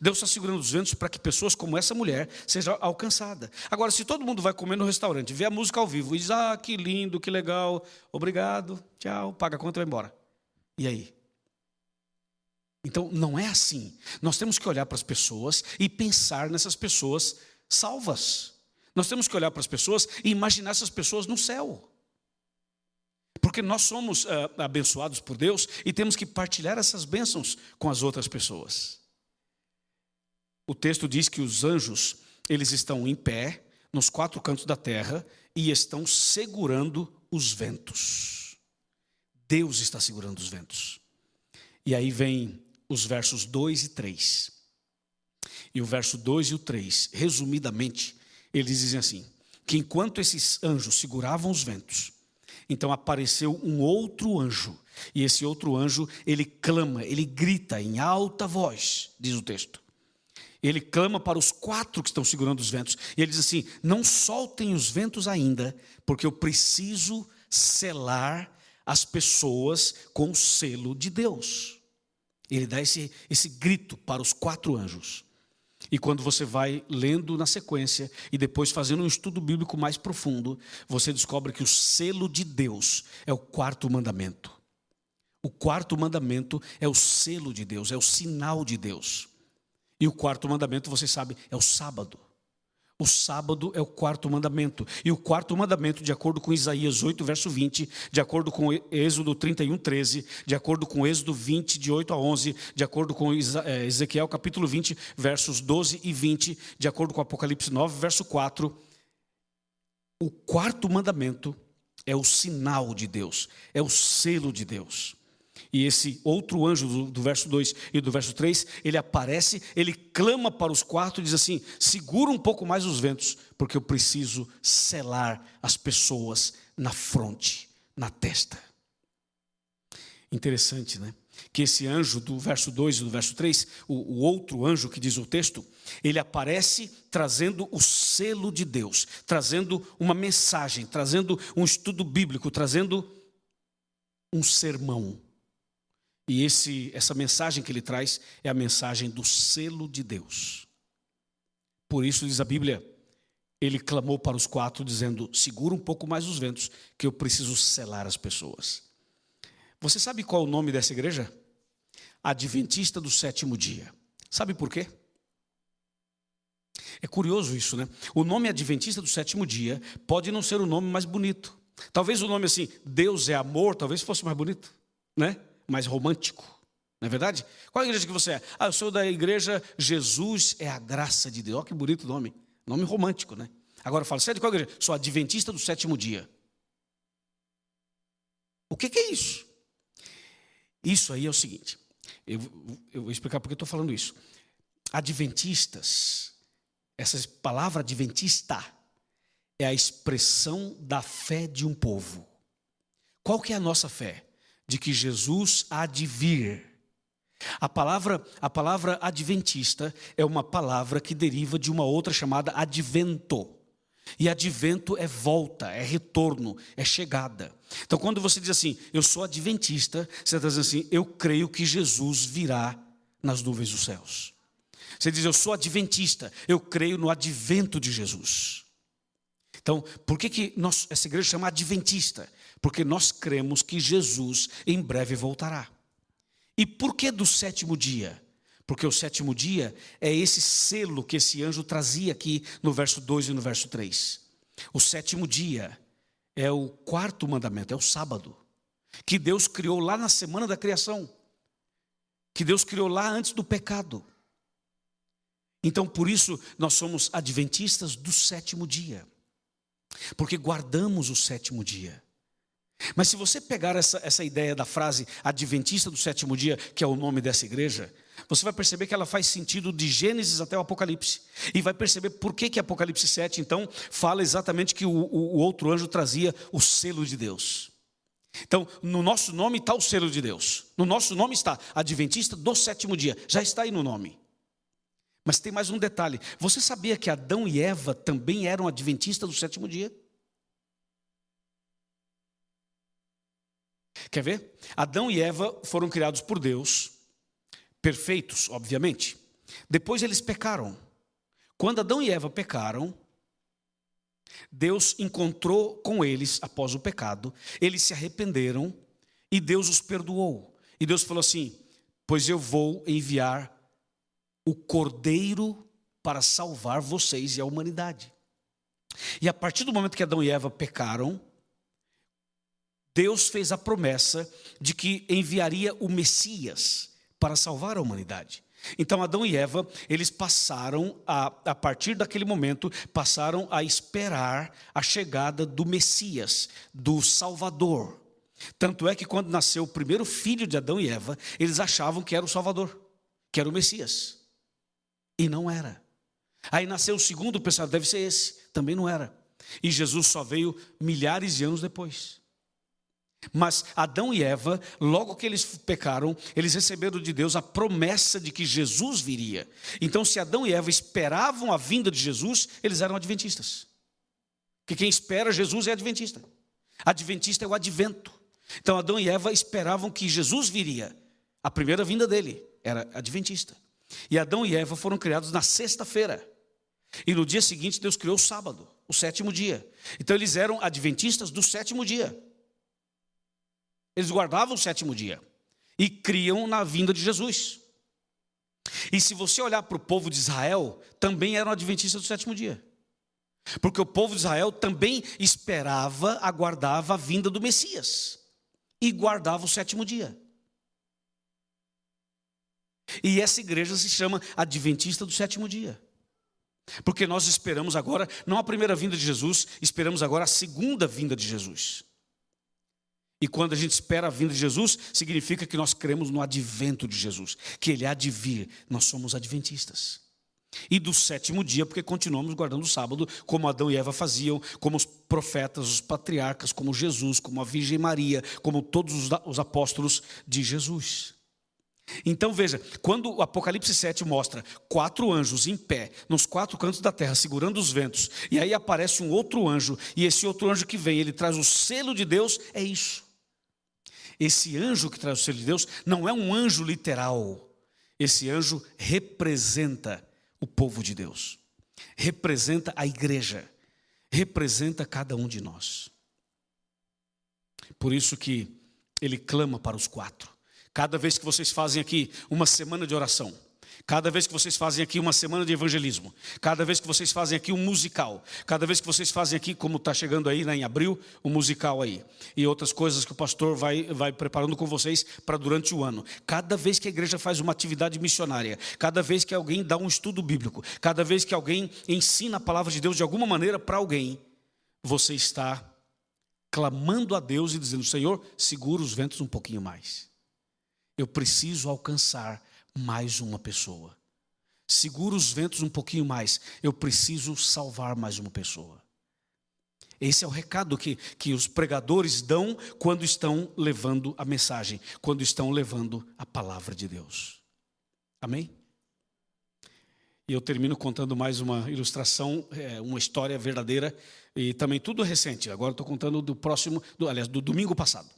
Deus está segurando os ventos para que pessoas como essa mulher sejam alcançadas. Agora, se todo mundo vai comer no restaurante, vê a música ao vivo e diz: Ah, que lindo, que legal, obrigado, tchau, paga a conta e vai embora. E aí? Então, não é assim. Nós temos que olhar para as pessoas e pensar nessas pessoas salvas. Nós temos que olhar para as pessoas e imaginar essas pessoas no céu. Porque nós somos uh, abençoados por Deus e temos que partilhar essas bênçãos com as outras pessoas. O texto diz que os anjos, eles estão em pé nos quatro cantos da terra e estão segurando os ventos. Deus está segurando os ventos. E aí vem os versos 2 e 3. E o verso 2 e o 3, resumidamente, eles dizem assim: que enquanto esses anjos seguravam os ventos, então apareceu um outro anjo. E esse outro anjo, ele clama, ele grita em alta voz, diz o texto. Ele clama para os quatro que estão segurando os ventos. E ele diz assim: Não soltem os ventos ainda, porque eu preciso selar as pessoas com o selo de Deus. Ele dá esse, esse grito para os quatro anjos. E quando você vai lendo na sequência e depois fazendo um estudo bíblico mais profundo, você descobre que o selo de Deus é o quarto mandamento. O quarto mandamento é o selo de Deus, é o sinal de Deus. E o quarto mandamento, você sabe, é o sábado. O sábado é o quarto mandamento. E o quarto mandamento, de acordo com Isaías 8, verso 20, de acordo com Êxodo 31, 13, de acordo com Êxodo 20, de 8 a 11, de acordo com eh, Ezequiel capítulo 20, versos 12 e 20, de acordo com Apocalipse 9, verso 4, o quarto mandamento é o sinal de Deus, é o selo de Deus. E esse outro anjo do, do, verso 2 e do verso 3, ele aparece, ele clama para os quatro e diz assim: segura um pouco mais os ventos, porque eu preciso selar as pessoas na fronte, na testa. Interessante, né? Que esse anjo do verso 2 e do verso 3, o, o outro anjo que diz o texto, ele aparece trazendo o selo de Deus, trazendo uma mensagem, trazendo um estudo bíblico, trazendo um sermão e esse, essa mensagem que ele traz é a mensagem do selo de Deus. Por isso, diz a Bíblia, ele clamou para os quatro, dizendo: segura um pouco mais os ventos, que eu preciso selar as pessoas. Você sabe qual é o nome dessa igreja? Adventista do sétimo dia. Sabe por quê? É curioso isso, né? O nome Adventista do sétimo dia pode não ser o nome mais bonito. Talvez o nome assim, Deus é amor, talvez fosse mais bonito, né? Mais romântico. Não é verdade? Qual a igreja que você é? Ah, eu sou da igreja Jesus é a graça de Deus. Olha que bonito nome. Nome romântico, né? Agora eu falo, você é qual igreja? Sou adventista do sétimo dia. O que, que é isso? Isso aí é o seguinte. Eu, eu vou explicar por que estou falando isso. Adventistas, essa palavra adventista é a expressão da fé de um povo. Qual que é a nossa fé? De que Jesus há de vir. A palavra, a palavra adventista é uma palavra que deriva de uma outra chamada advento. E advento é volta, é retorno, é chegada. Então, quando você diz assim, eu sou adventista, você está dizendo assim, eu creio que Jesus virá nas nuvens dos céus. Você diz, eu sou adventista, eu creio no advento de Jesus. Então, por que, que nós, essa igreja chama adventista? Porque nós cremos que Jesus em breve voltará. E por que do sétimo dia? Porque o sétimo dia é esse selo que esse anjo trazia aqui no verso 2 e no verso 3. O sétimo dia é o quarto mandamento, é o sábado, que Deus criou lá na semana da criação, que Deus criou lá antes do pecado. Então, por isso, nós somos adventistas do sétimo dia, porque guardamos o sétimo dia. Mas se você pegar essa, essa ideia da frase Adventista do sétimo dia, que é o nome dessa igreja, você vai perceber que ela faz sentido de Gênesis até o Apocalipse. E vai perceber por que, que Apocalipse 7, então, fala exatamente que o, o, o outro anjo trazia o selo de Deus. Então, no nosso nome está o selo de Deus. No nosso nome está Adventista do sétimo dia. Já está aí no nome. Mas tem mais um detalhe. Você sabia que Adão e Eva também eram adventistas do sétimo dia? Quer ver? Adão e Eva foram criados por Deus, perfeitos, obviamente. Depois eles pecaram. Quando Adão e Eva pecaram, Deus encontrou com eles após o pecado, eles se arrependeram e Deus os perdoou. E Deus falou assim: Pois eu vou enviar o cordeiro para salvar vocês e a humanidade. E a partir do momento que Adão e Eva pecaram, Deus fez a promessa de que enviaria o Messias para salvar a humanidade. Então Adão e Eva, eles passaram a, a partir daquele momento, passaram a esperar a chegada do Messias, do Salvador. Tanto é que quando nasceu o primeiro filho de Adão e Eva, eles achavam que era o Salvador, que era o Messias. E não era. Aí nasceu o segundo, pensaram, deve ser esse. Também não era. E Jesus só veio milhares de anos depois. Mas Adão e Eva, logo que eles pecaram, eles receberam de Deus a promessa de que Jesus viria. Então, se Adão e Eva esperavam a vinda de Jesus, eles eram adventistas. Que quem espera Jesus é adventista. Adventista é o advento. Então, Adão e Eva esperavam que Jesus viria. A primeira vinda dele era adventista. E Adão e Eva foram criados na sexta-feira. E no dia seguinte, Deus criou o sábado, o sétimo dia. Então, eles eram adventistas do sétimo dia. Eles guardavam o sétimo dia e criam na vinda de Jesus. E se você olhar para o povo de Israel, também eram adventistas do sétimo dia. Porque o povo de Israel também esperava, aguardava a vinda do Messias e guardava o sétimo dia. E essa igreja se chama Adventista do sétimo dia. Porque nós esperamos agora, não a primeira vinda de Jesus, esperamos agora a segunda vinda de Jesus. E quando a gente espera a vinda de Jesus, significa que nós cremos no advento de Jesus, que ele há de vir. Nós somos adventistas. E do sétimo dia, porque continuamos guardando o sábado, como Adão e Eva faziam, como os profetas, os patriarcas, como Jesus, como a Virgem Maria, como todos os apóstolos de Jesus. Então veja, quando o Apocalipse 7 mostra quatro anjos em pé, nos quatro cantos da terra, segurando os ventos, e aí aparece um outro anjo, e esse outro anjo que vem, ele traz o selo de Deus, é isso. Esse anjo que traz o selo de Deus não é um anjo literal. Esse anjo representa o povo de Deus, representa a igreja, representa cada um de nós. Por isso que ele clama para os quatro. Cada vez que vocês fazem aqui uma semana de oração, Cada vez que vocês fazem aqui uma semana de evangelismo, cada vez que vocês fazem aqui um musical, cada vez que vocês fazem aqui, como está chegando aí né, em abril, um musical aí, e outras coisas que o pastor vai, vai preparando com vocês para durante o ano. Cada vez que a igreja faz uma atividade missionária, cada vez que alguém dá um estudo bíblico, cada vez que alguém ensina a palavra de Deus de alguma maneira para alguém, você está clamando a Deus e dizendo: Senhor, segura os ventos um pouquinho mais. Eu preciso alcançar mais uma pessoa. Segura os ventos um pouquinho mais. Eu preciso salvar mais uma pessoa. Esse é o recado que, que os pregadores dão quando estão levando a mensagem, quando estão levando a palavra de Deus. Amém? E eu termino contando mais uma ilustração, é, uma história verdadeira e também tudo recente. Agora estou contando do próximo, do, aliás, do domingo passado.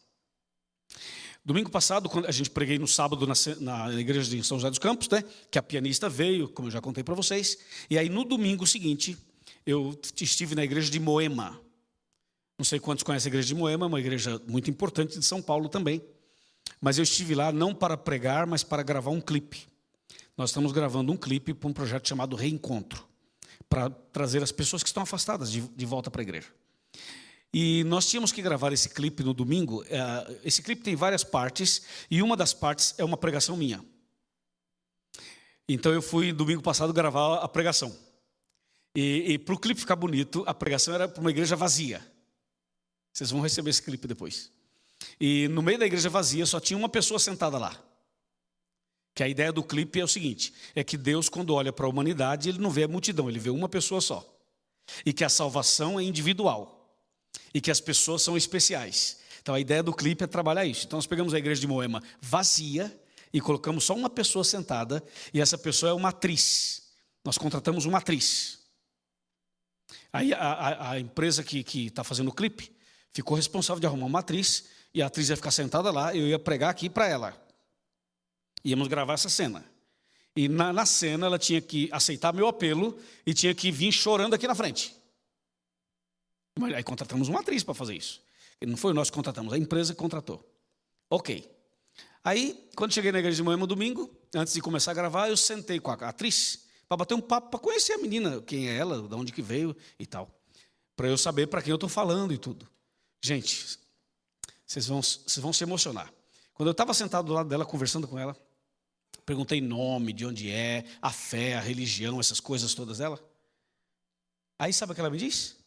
Domingo passado, quando a gente preguei no sábado na, na, igreja de São José dos Campos, né, que a pianista veio, como eu já contei para vocês. E aí no domingo seguinte, eu estive na igreja de Moema. Não sei quantos conhecem a igreja de Moema, uma igreja muito importante de São Paulo também. Mas eu estive lá não para pregar, mas para gravar um clipe. Nós estamos gravando um clipe para um projeto chamado Reencontro, para trazer as pessoas que estão afastadas de, de volta para a igreja. E nós tínhamos que gravar esse clipe no domingo. É, esse clipe tem várias partes e uma das partes é uma pregação minha. Então eu fui domingo passado gravar a pregação. E, e para o clipe ficar bonito, a pregação era para uma igreja vazia. Vocês vão receber esse clipe depois. E no meio da igreja vazia só tinha uma pessoa sentada lá. Que a ideia do clipe é o seguinte: é que Deus, quando olha para a humanidade, ele não vê a multidão, ele vê uma pessoa só. E que a salvação é individual. E que as pessoas são especiais. Então a ideia do clipe é trabalhar isso. Então nós pegamos a igreja de Moema vazia e colocamos só uma pessoa sentada, e essa pessoa é uma atriz. Nós contratamos uma atriz. Aí a, a, a empresa que está fazendo o clipe ficou responsável de arrumar uma atriz, e a atriz ia ficar sentada lá, eu ia pregar aqui para ela. Íamos gravar essa cena. E na, na, cena ela tinha que aceitar meu apelo e tinha que vir chorando aqui na frente. Aí contratamos uma atriz para fazer isso. Não foi nós que contratamos, a empresa contratou. Ok. Aí, quando cheguei na igreja de manhã no domingo, antes de começar a gravar, eu sentei com a atriz para bater um papo, para conhecer a menina, quem é ela, de onde que veio e tal. Para eu saber para quem eu estou falando e tudo. Gente, vocês vão, vocês vão se emocionar. Quando eu estava sentado do lado dela, conversando com ela, perguntei nome, de onde é, a fé, a religião, essas coisas todas dela. Aí sabe o que ela me disse?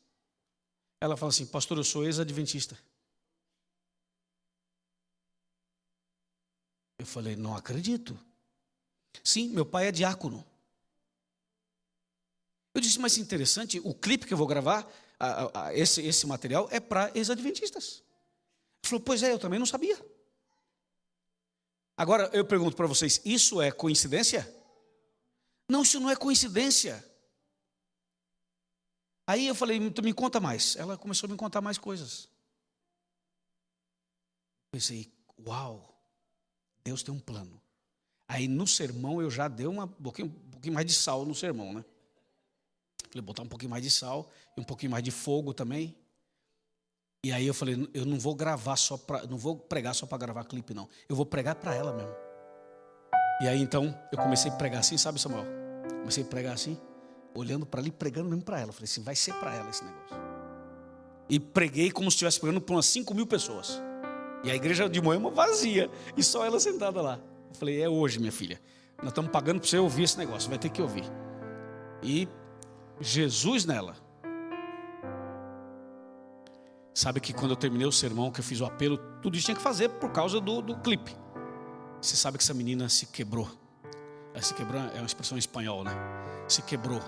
Ela fala assim, pastor, eu sou ex-adventista. Eu falei, não acredito. Sim, meu pai é diácono. Eu disse, mas interessante, o clipe que eu vou gravar, a, a, esse, esse material, é para ex-adventistas. Ele falou, pois é, eu também não sabia. Agora, eu pergunto para vocês, isso é coincidência? Não, isso não é coincidência. Aí eu falei, então me conta mais. Ela começou a me contar mais coisas. Pensei, uau, Deus tem um plano. Aí no sermão eu já dei uma, um, pouquinho, um pouquinho mais de sal no sermão, né? Falei, botar um pouquinho mais de sal e um pouquinho mais de fogo também. E aí eu falei, eu não vou gravar só para, não vou pregar só para gravar clipe não. Eu vou pregar para ela mesmo. E aí então eu comecei a pregar assim, sabe Samuel? Comecei a pregar assim, olhando para ali, pregando mesmo para ela. Falei assim, vai ser para ela esse negócio. E preguei como se estivesse pregando para umas 5 mil pessoas. E a igreja de Moema vazia. E só ela sentada lá. Eu falei, é hoje, minha filha. Nós estamos pagando para você ouvir esse negócio. Vai ter que ouvir. E Jesus nela. Sabe que quando eu terminei o sermão, que eu fiz o apelo, tudo isso tinha que fazer por causa do, do clipe. Você sabe que essa menina se quebrou. Ela se quebrou é uma expressão em espanhol, né? Se quebrou.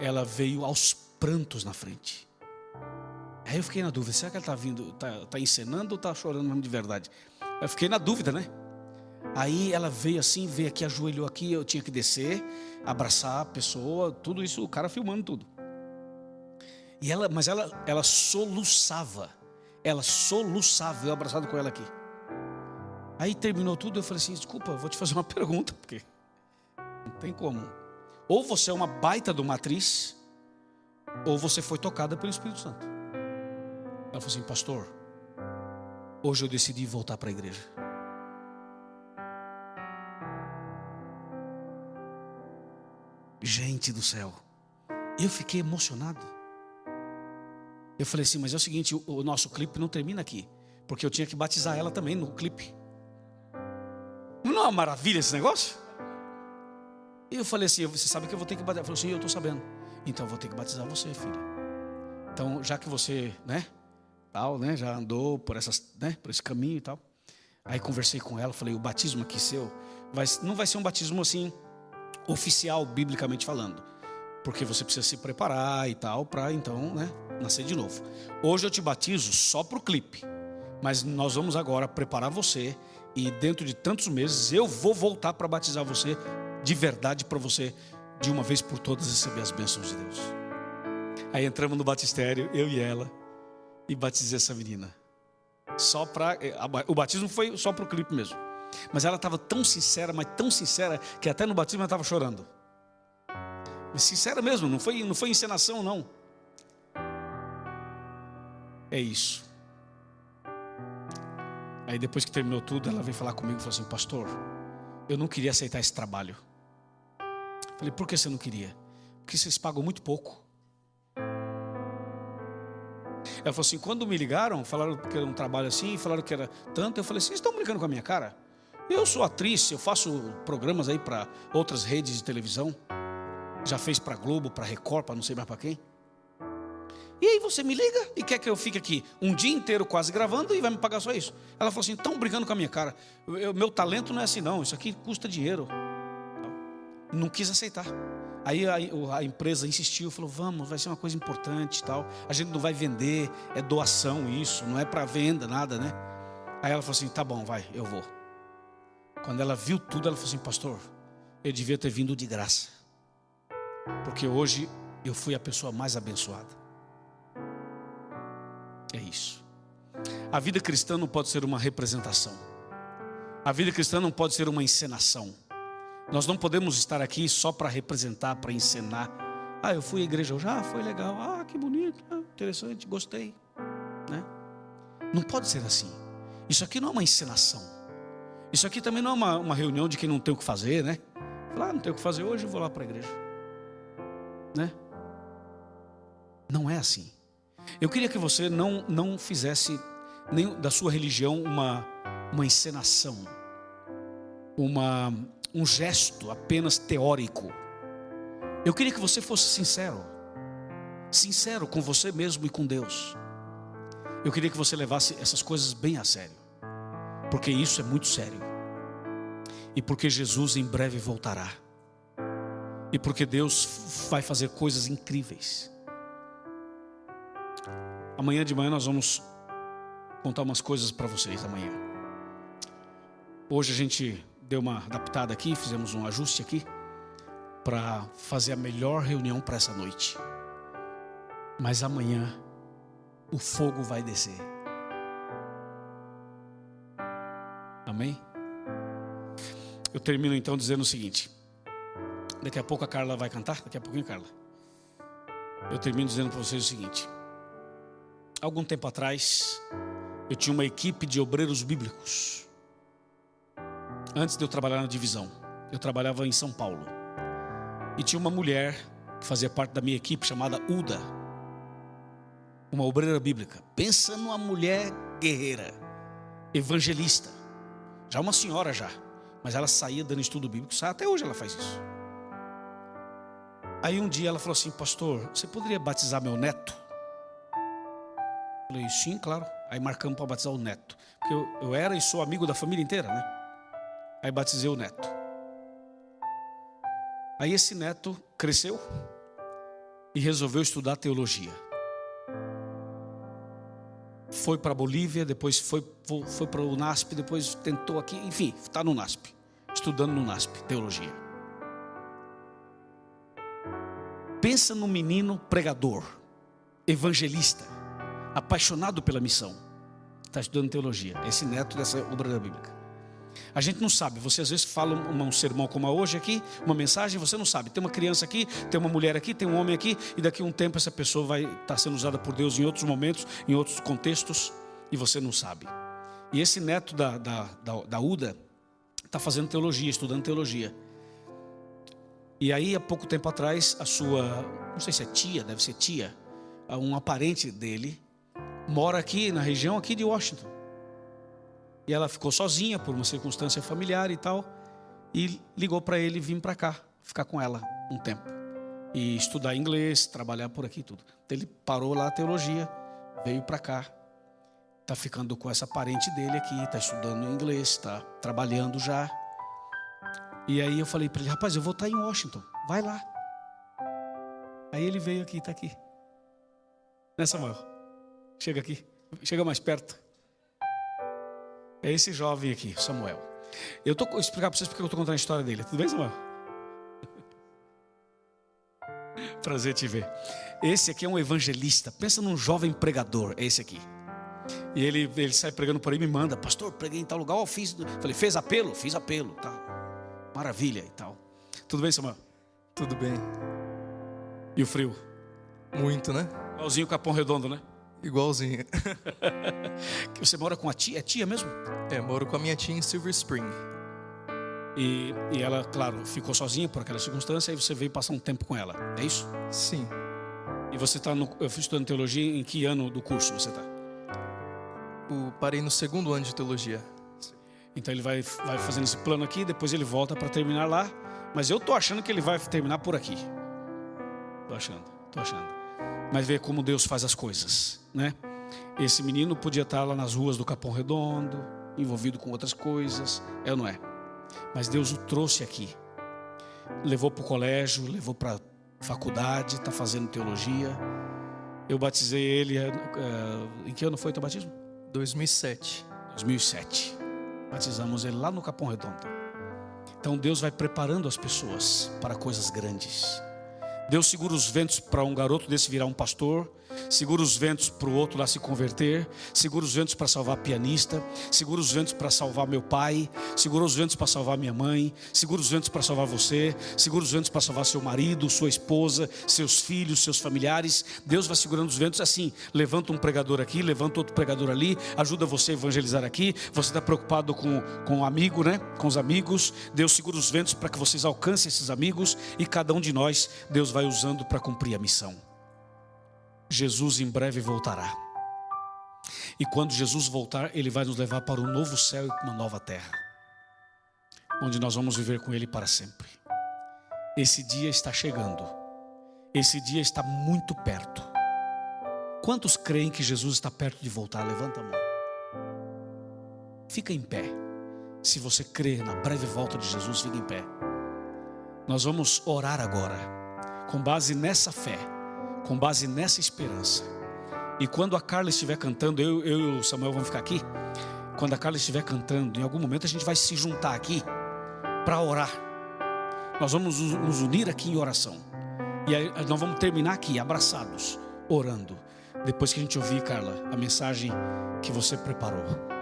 Ela veio aos prantos na frente. Aí eu fiquei na dúvida, será que ela está vindo, está tá encenando ou está chorando mesmo de verdade? Eu fiquei na dúvida, né? Aí ela veio assim, veio aqui, ajoelhou aqui, eu tinha que descer, abraçar a pessoa, tudo isso, o cara filmando tudo. E ela, mas ela, ela soluçava, ela soluçava, eu abraçado com ela aqui. Aí terminou tudo, eu falei assim, desculpa, vou te fazer uma pergunta, porque não tem como. Ou você é uma baita de uma atriz, ou você foi tocada pelo Espírito Santo. Ela falou assim, pastor, hoje eu decidi voltar para a igreja. Gente do céu, eu fiquei emocionado. Eu falei assim, mas é o seguinte, o, o nosso clipe não termina aqui, porque eu tinha que batizar ela também no clipe. Não é uma maravilha esse negócio? E eu falei assim, você sabe que eu vou ter que batizar? Ela falou assim, eu estou sabendo. Então eu vou ter que batizar você, filha. Então, já que você, né, tal, né? Já andou por essas, né? Por esse caminho e tal. Aí conversei com ela, falei: o batismo aqui seu vai, não vai ser um batismo assim oficial, biblicamente falando, porque você precisa se preparar e tal para então, né? Nascer de novo. Hoje eu te batizo só para o clipe, mas nós vamos agora preparar você e dentro de tantos meses eu vou voltar para batizar você de verdade para você de uma vez por todas receber as bênçãos de Deus. Aí entramos no batistério, eu e ela e batizei essa menina. Só para eh, o batismo foi só para o clipe mesmo. Mas ela estava tão sincera, mas tão sincera que até no batismo ela estava chorando. Mas sincera mesmo, não foi não foi encenação não. É isso. Aí depois que terminou tudo, ela veio falar comigo e falou assim: Pastor, eu não queria aceitar esse trabalho. Falei: Por que você não queria? Porque vocês pagam muito pouco. Ela falou assim: quando me ligaram, falaram que era um trabalho assim, falaram que era tanto, eu falei assim: vocês estão brincando com a minha cara? Eu sou atriz, eu faço programas aí para outras redes de televisão. Já fez para Globo, para Record, para não sei mais para quem. E aí você me liga e quer que eu fique aqui um dia inteiro quase gravando e vai me pagar só isso. Ela falou assim: estão brincando com a minha cara. Eu, meu talento não é assim, não. Isso aqui custa dinheiro. Não quis aceitar. Aí a, a, empresa insistiu, falou: vamos, vai ser uma coisa importante tal. A gente não vai vender, é doação isso, não é para venda, nada, né? Aí ela falou assim: tá bom, vai, eu vou. Quando ela viu tudo, ela falou assim: pastor, eu devia ter vindo de graça. Porque hoje eu fui a pessoa mais abençoada. É isso. A vida cristã não pode ser uma representação. A vida cristã não pode ser uma encenação. Nós não podemos estar aqui só para representar, para encenar. Ah, eu fui à igreja hoje, ah, foi legal, ah, que bonito, ah, interessante, gostei. Né? Não pode ser assim. Isso aqui não é uma encenação. Isso aqui também não é uma, uma reunião de quem não tem o que fazer, né? Falar, ah, não tem o que fazer hoje, vou lá para a igreja. Né? Não é assim. Eu queria que você não, não fizesse nem da sua religião uma, uma encenação, uma, um gesto apenas teórico. Eu queria que você fosse sincero, sincero com você mesmo e com Deus. Eu queria que você levasse essas coisas bem a sério, porque isso é muito sério, e porque Jesus em breve voltará, e porque Deus vai fazer coisas incríveis. Amanhã de manhã nós vamos contar umas coisas para vocês amanhã. Hoje a gente deu uma adaptada aqui, fizemos um ajuste aqui para fazer a melhor reunião para essa noite. Mas amanhã o fogo vai descer. Amém? Eu termino então dizendo o seguinte. Daqui a pouco a Carla vai cantar, daqui a pouquinho, Carla. Eu termino dizendo para vocês o seguinte algum tempo atrás, eu tinha uma equipe de obreiros bíblicos. Antes de eu trabalhar na divisão, eu trabalhava em São Paulo. E tinha uma mulher que fazia parte da minha equipe chamada Uda, uma obreira bíblica. Pensa numa mulher guerreira, evangelista, já uma senhora já, mas ela saía dando estudo bíblico, até hoje ela faz isso. Aí um dia ela falou assim, pastor, você poderia batizar meu neto? Falei, sim, claro. Aí marcamos para batizar o neto. Porque eu, eu era e sou amigo da família inteira, né? Aí batizei o neto. Aí esse neto cresceu e resolveu estudar teologia. Foi para a Bolívia, depois foi, foi, para o NASP, depois tentou aqui, enfim, está no NASP, estudando no NASP, teologia. Pensa no menino pregador, evangelista apaixonado pela missão. Está estudando teologia. Esse neto dessa obra bíblica. A gente não sabe. Você às vezes fala um sermão como hoje aqui, uma mensagem, você não sabe. Tem uma criança aqui, tem uma mulher aqui, tem um homem aqui, e daqui a um tempo essa pessoa vai estar sendo usada por Deus em outros momentos, em outros contextos, e você não sabe. E esse neto da, da, da, da Uda está fazendo teologia, estudando teologia. E aí, há pouco tempo atrás, a sua, não sei se é tia, deve ser tia, um aparente dele, mora aqui na região aqui de Washington. E ela ficou sozinha por uma circunstância familiar e tal, e ligou para ele vir para cá, ficar com ela um tempo e estudar inglês, trabalhar por aqui tudo. Então ele parou lá a teologia, veio para cá, está ficando com essa parente dele aqui, está estudando inglês, está trabalhando já. E aí eu falei para ele, rapaz, eu vou estar tá em Washington, vai lá. Aí ele veio aqui, está aqui. Né, Samuel? Chega aqui, chega mais perto. É esse jovem aqui, Samuel. Eu tô vou explicar para vocês porque eu estou contando a história dele. Tudo bem, Samuel? Prazer te ver. Esse aqui é um evangelista. Pensa num jovem pregador. É esse aqui. E ele, ele sai pregando por aí e me manda, pastor, preguei em tal lugar. Oh, fiz, falei, fez apelo? Fiz apelo. Tá. Maravilha e tal. Tudo bem, Samuel? Tudo bem. E o frio? Muito, né? Igualzinho o Capão Redondo, né? Igualzinho. que você mora com a tia? É tia mesmo? É, moro com a minha tia em Silver Spring. E, e ela, claro, ficou sozinha por aquela circunstância e você veio passar um tempo com ela, é isso? Sim. E você está estudando teologia, em que ano do curso você está? Parei no segundo ano de teologia. Então ele vai, vai fazendo esse plano aqui, depois ele volta para terminar lá. Mas eu tô achando que ele vai terminar por aqui. Tô achando, tô achando. Mas vê como Deus faz as coisas, né? Esse menino podia estar lá nas ruas do Capão Redondo, envolvido com outras coisas, é ou não é? Mas Deus o trouxe aqui, levou para o colégio, levou para a faculdade, está fazendo teologia. Eu batizei ele, uh, em que ano foi o teu batismo? 2007. 2007. Batizamos ele lá no Capão Redondo. Então Deus vai preparando as pessoas para coisas grandes. Deus segura os ventos para um garoto desse virar um pastor segura os ventos para o outro lá se converter, segura os ventos para salvar pianista, segura os ventos para salvar meu pai, segura os ventos para salvar minha mãe, segura os ventos para salvar você, segura os ventos para salvar seu marido, sua esposa, seus filhos, seus familiares. Deus vai segurando os ventos assim. Levanta um pregador aqui, levanta outro pregador ali, ajuda você a evangelizar aqui. Você está preocupado com, com o amigo, né? Com os amigos. Deus segura os ventos para que vocês alcancem esses amigos e cada um de nós, Deus vai usando para cumprir a missão. Jesus em breve voltará. E quando Jesus voltar, ele vai nos levar para um novo céu e uma nova terra, onde nós vamos viver com ele para sempre. Esse dia está chegando. Esse dia está muito perto. Quantos creem que Jesus está perto de voltar? Levanta a mão. Fica em pé. Se você crê na breve volta de Jesus, fica em pé. Nós vamos orar agora, com base nessa fé com base nessa esperança. E quando a Carla estiver cantando, eu, eu e o Samuel vamos ficar aqui. Quando a Carla estiver cantando, em algum momento a gente vai se juntar aqui para orar. Nós vamos nos unir aqui em oração. E aí, nós vamos terminar aqui, abraçados, orando. Depois que a gente ouvir, Carla, a mensagem que você preparou.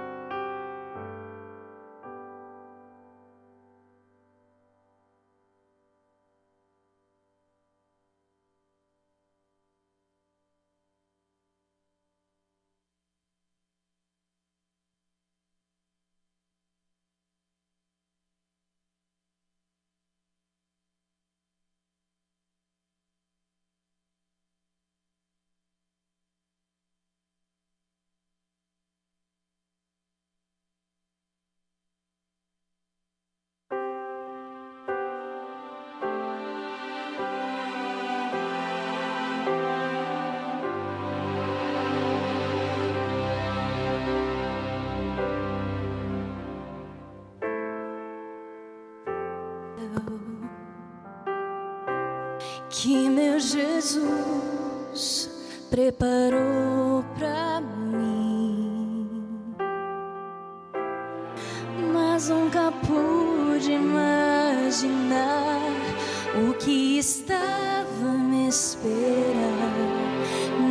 Jesus preparou para mim, mas nunca pude imaginar o que estava me esperar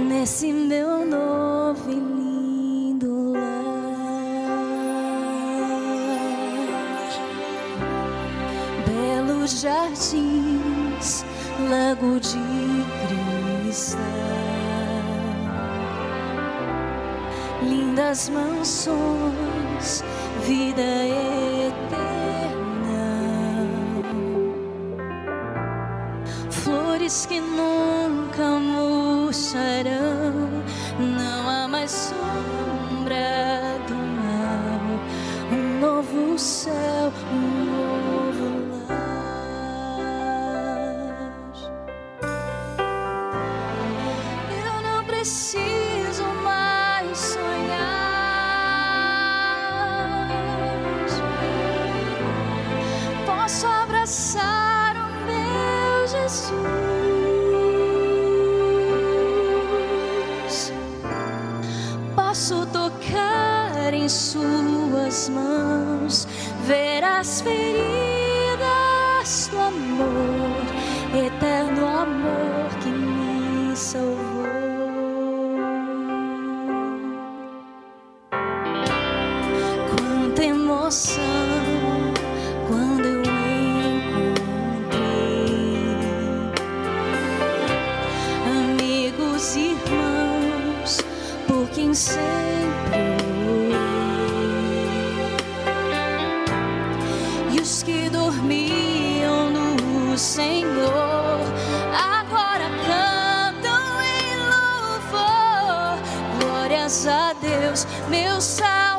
nesse meu novo e lindo lar. Belos jardins lago de lindas mansões, vida eterna, flores que nunca murcharão, não há mais sombra do mal, um novo céu, mãos ver as feridas do amor eterno. que dormiam no Senhor agora cantam em louvor. Glórias a Deus, meu Salvador.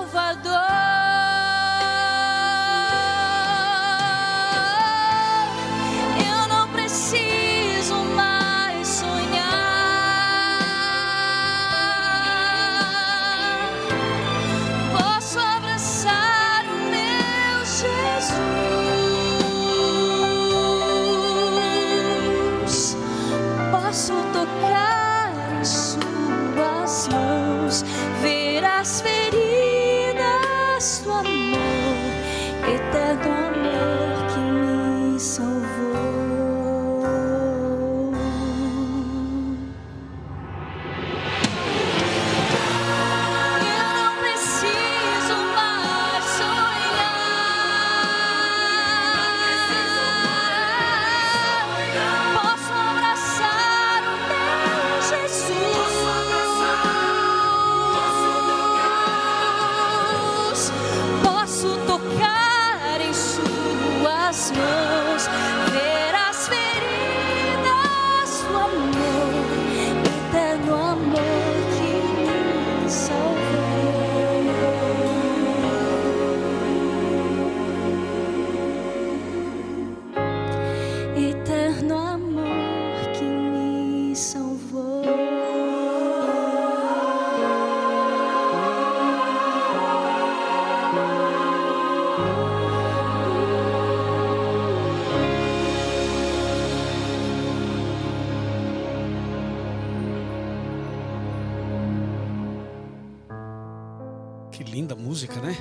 Que linda música, né?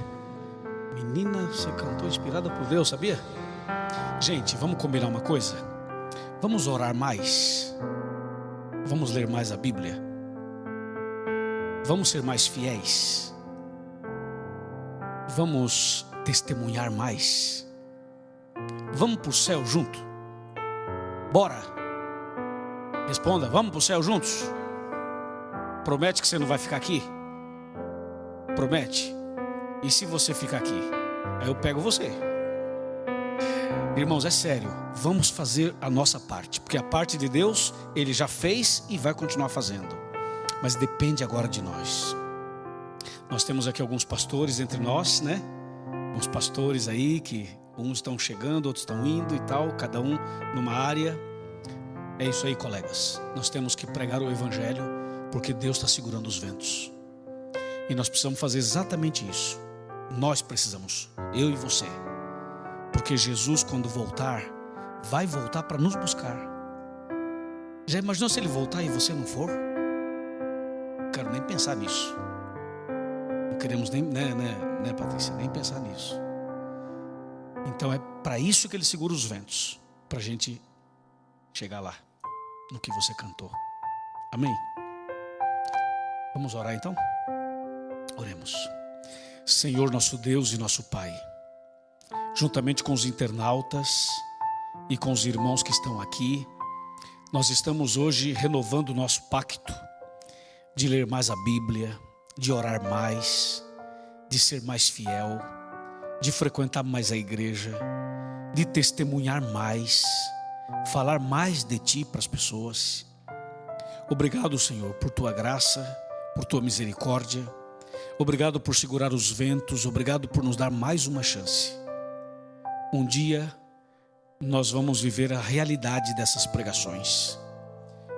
Menina, você cantou inspirada por Deus, sabia? Gente, vamos combinar uma coisa? Vamos orar mais. Vamos ler mais a Bíblia. Vamos ser mais fiéis. Vamos testemunhar mais. Vamos para o céu junto. Bora. Responda, vamos para o céu juntos? Promete que você não vai ficar aqui? Promete? E se você ficar aqui? Aí eu pego você. Irmãos, é sério, vamos fazer a nossa parte, porque a parte de Deus ele já fez e vai continuar fazendo, mas depende agora de nós. Nós temos aqui alguns pastores entre nós, né? Uns pastores aí que uns estão chegando, outros estão indo e tal, cada um numa área. É isso aí, colegas. Nós temos que pregar o Evangelho, porque Deus está segurando os ventos. E nós precisamos fazer exatamente isso. Nós precisamos, eu e você. Porque Jesus, quando voltar, vai voltar para nos buscar. Já imaginou se ele voltar e você não for? Não quero nem pensar nisso. Não queremos nem, né, né, né, Patrícia, nem pensar nisso. Então é para isso que ele segura os ventos, para a gente chegar lá, no que você cantou. Amém? Vamos orar então? Oremos. Senhor nosso Deus e nosso Pai, juntamente com os internautas e com os irmãos que estão aqui, nós estamos hoje renovando o nosso pacto de ler mais a Bíblia, de orar mais, de ser mais fiel, de frequentar mais a igreja, de testemunhar mais, falar mais de Ti para as pessoas. Obrigado, Senhor, por Tua graça, por Tua misericórdia. Obrigado por segurar os ventos, obrigado por nos dar mais uma chance. Um dia nós vamos viver a realidade dessas pregações.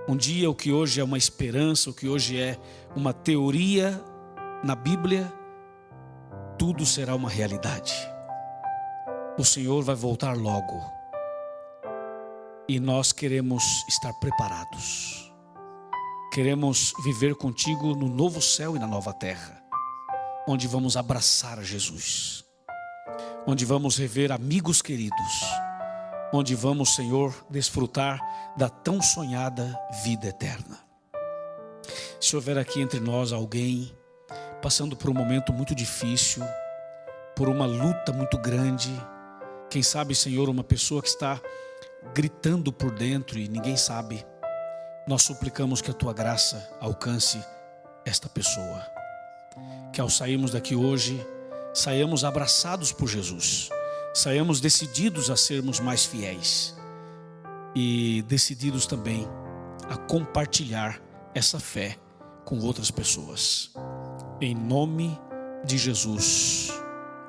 Um dia o que hoje é uma esperança, o que hoje é uma teoria na Bíblia, tudo será uma realidade. O Senhor vai voltar logo. E nós queremos estar preparados. Queremos viver contigo no novo céu e na nova terra onde vamos abraçar Jesus, onde vamos rever amigos queridos, onde vamos, Senhor, desfrutar da tão sonhada vida eterna. Se houver aqui entre nós alguém passando por um momento muito difícil, por uma luta muito grande, quem sabe, Senhor, uma pessoa que está gritando por dentro e ninguém sabe, nós suplicamos que a tua graça alcance esta pessoa que ao sairmos daqui hoje, saiamos abraçados por Jesus, saiamos decididos a sermos mais fiéis e decididos também a compartilhar essa fé com outras pessoas. Em nome de Jesus.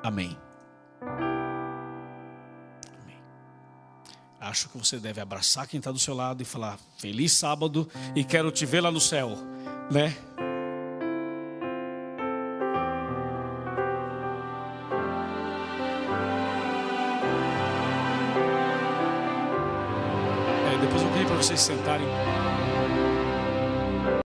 Amém. Amém. Acho que você deve abraçar quem está do seu lado e falar: Feliz sábado e quero te ver lá no céu, né? Vocês sentarem.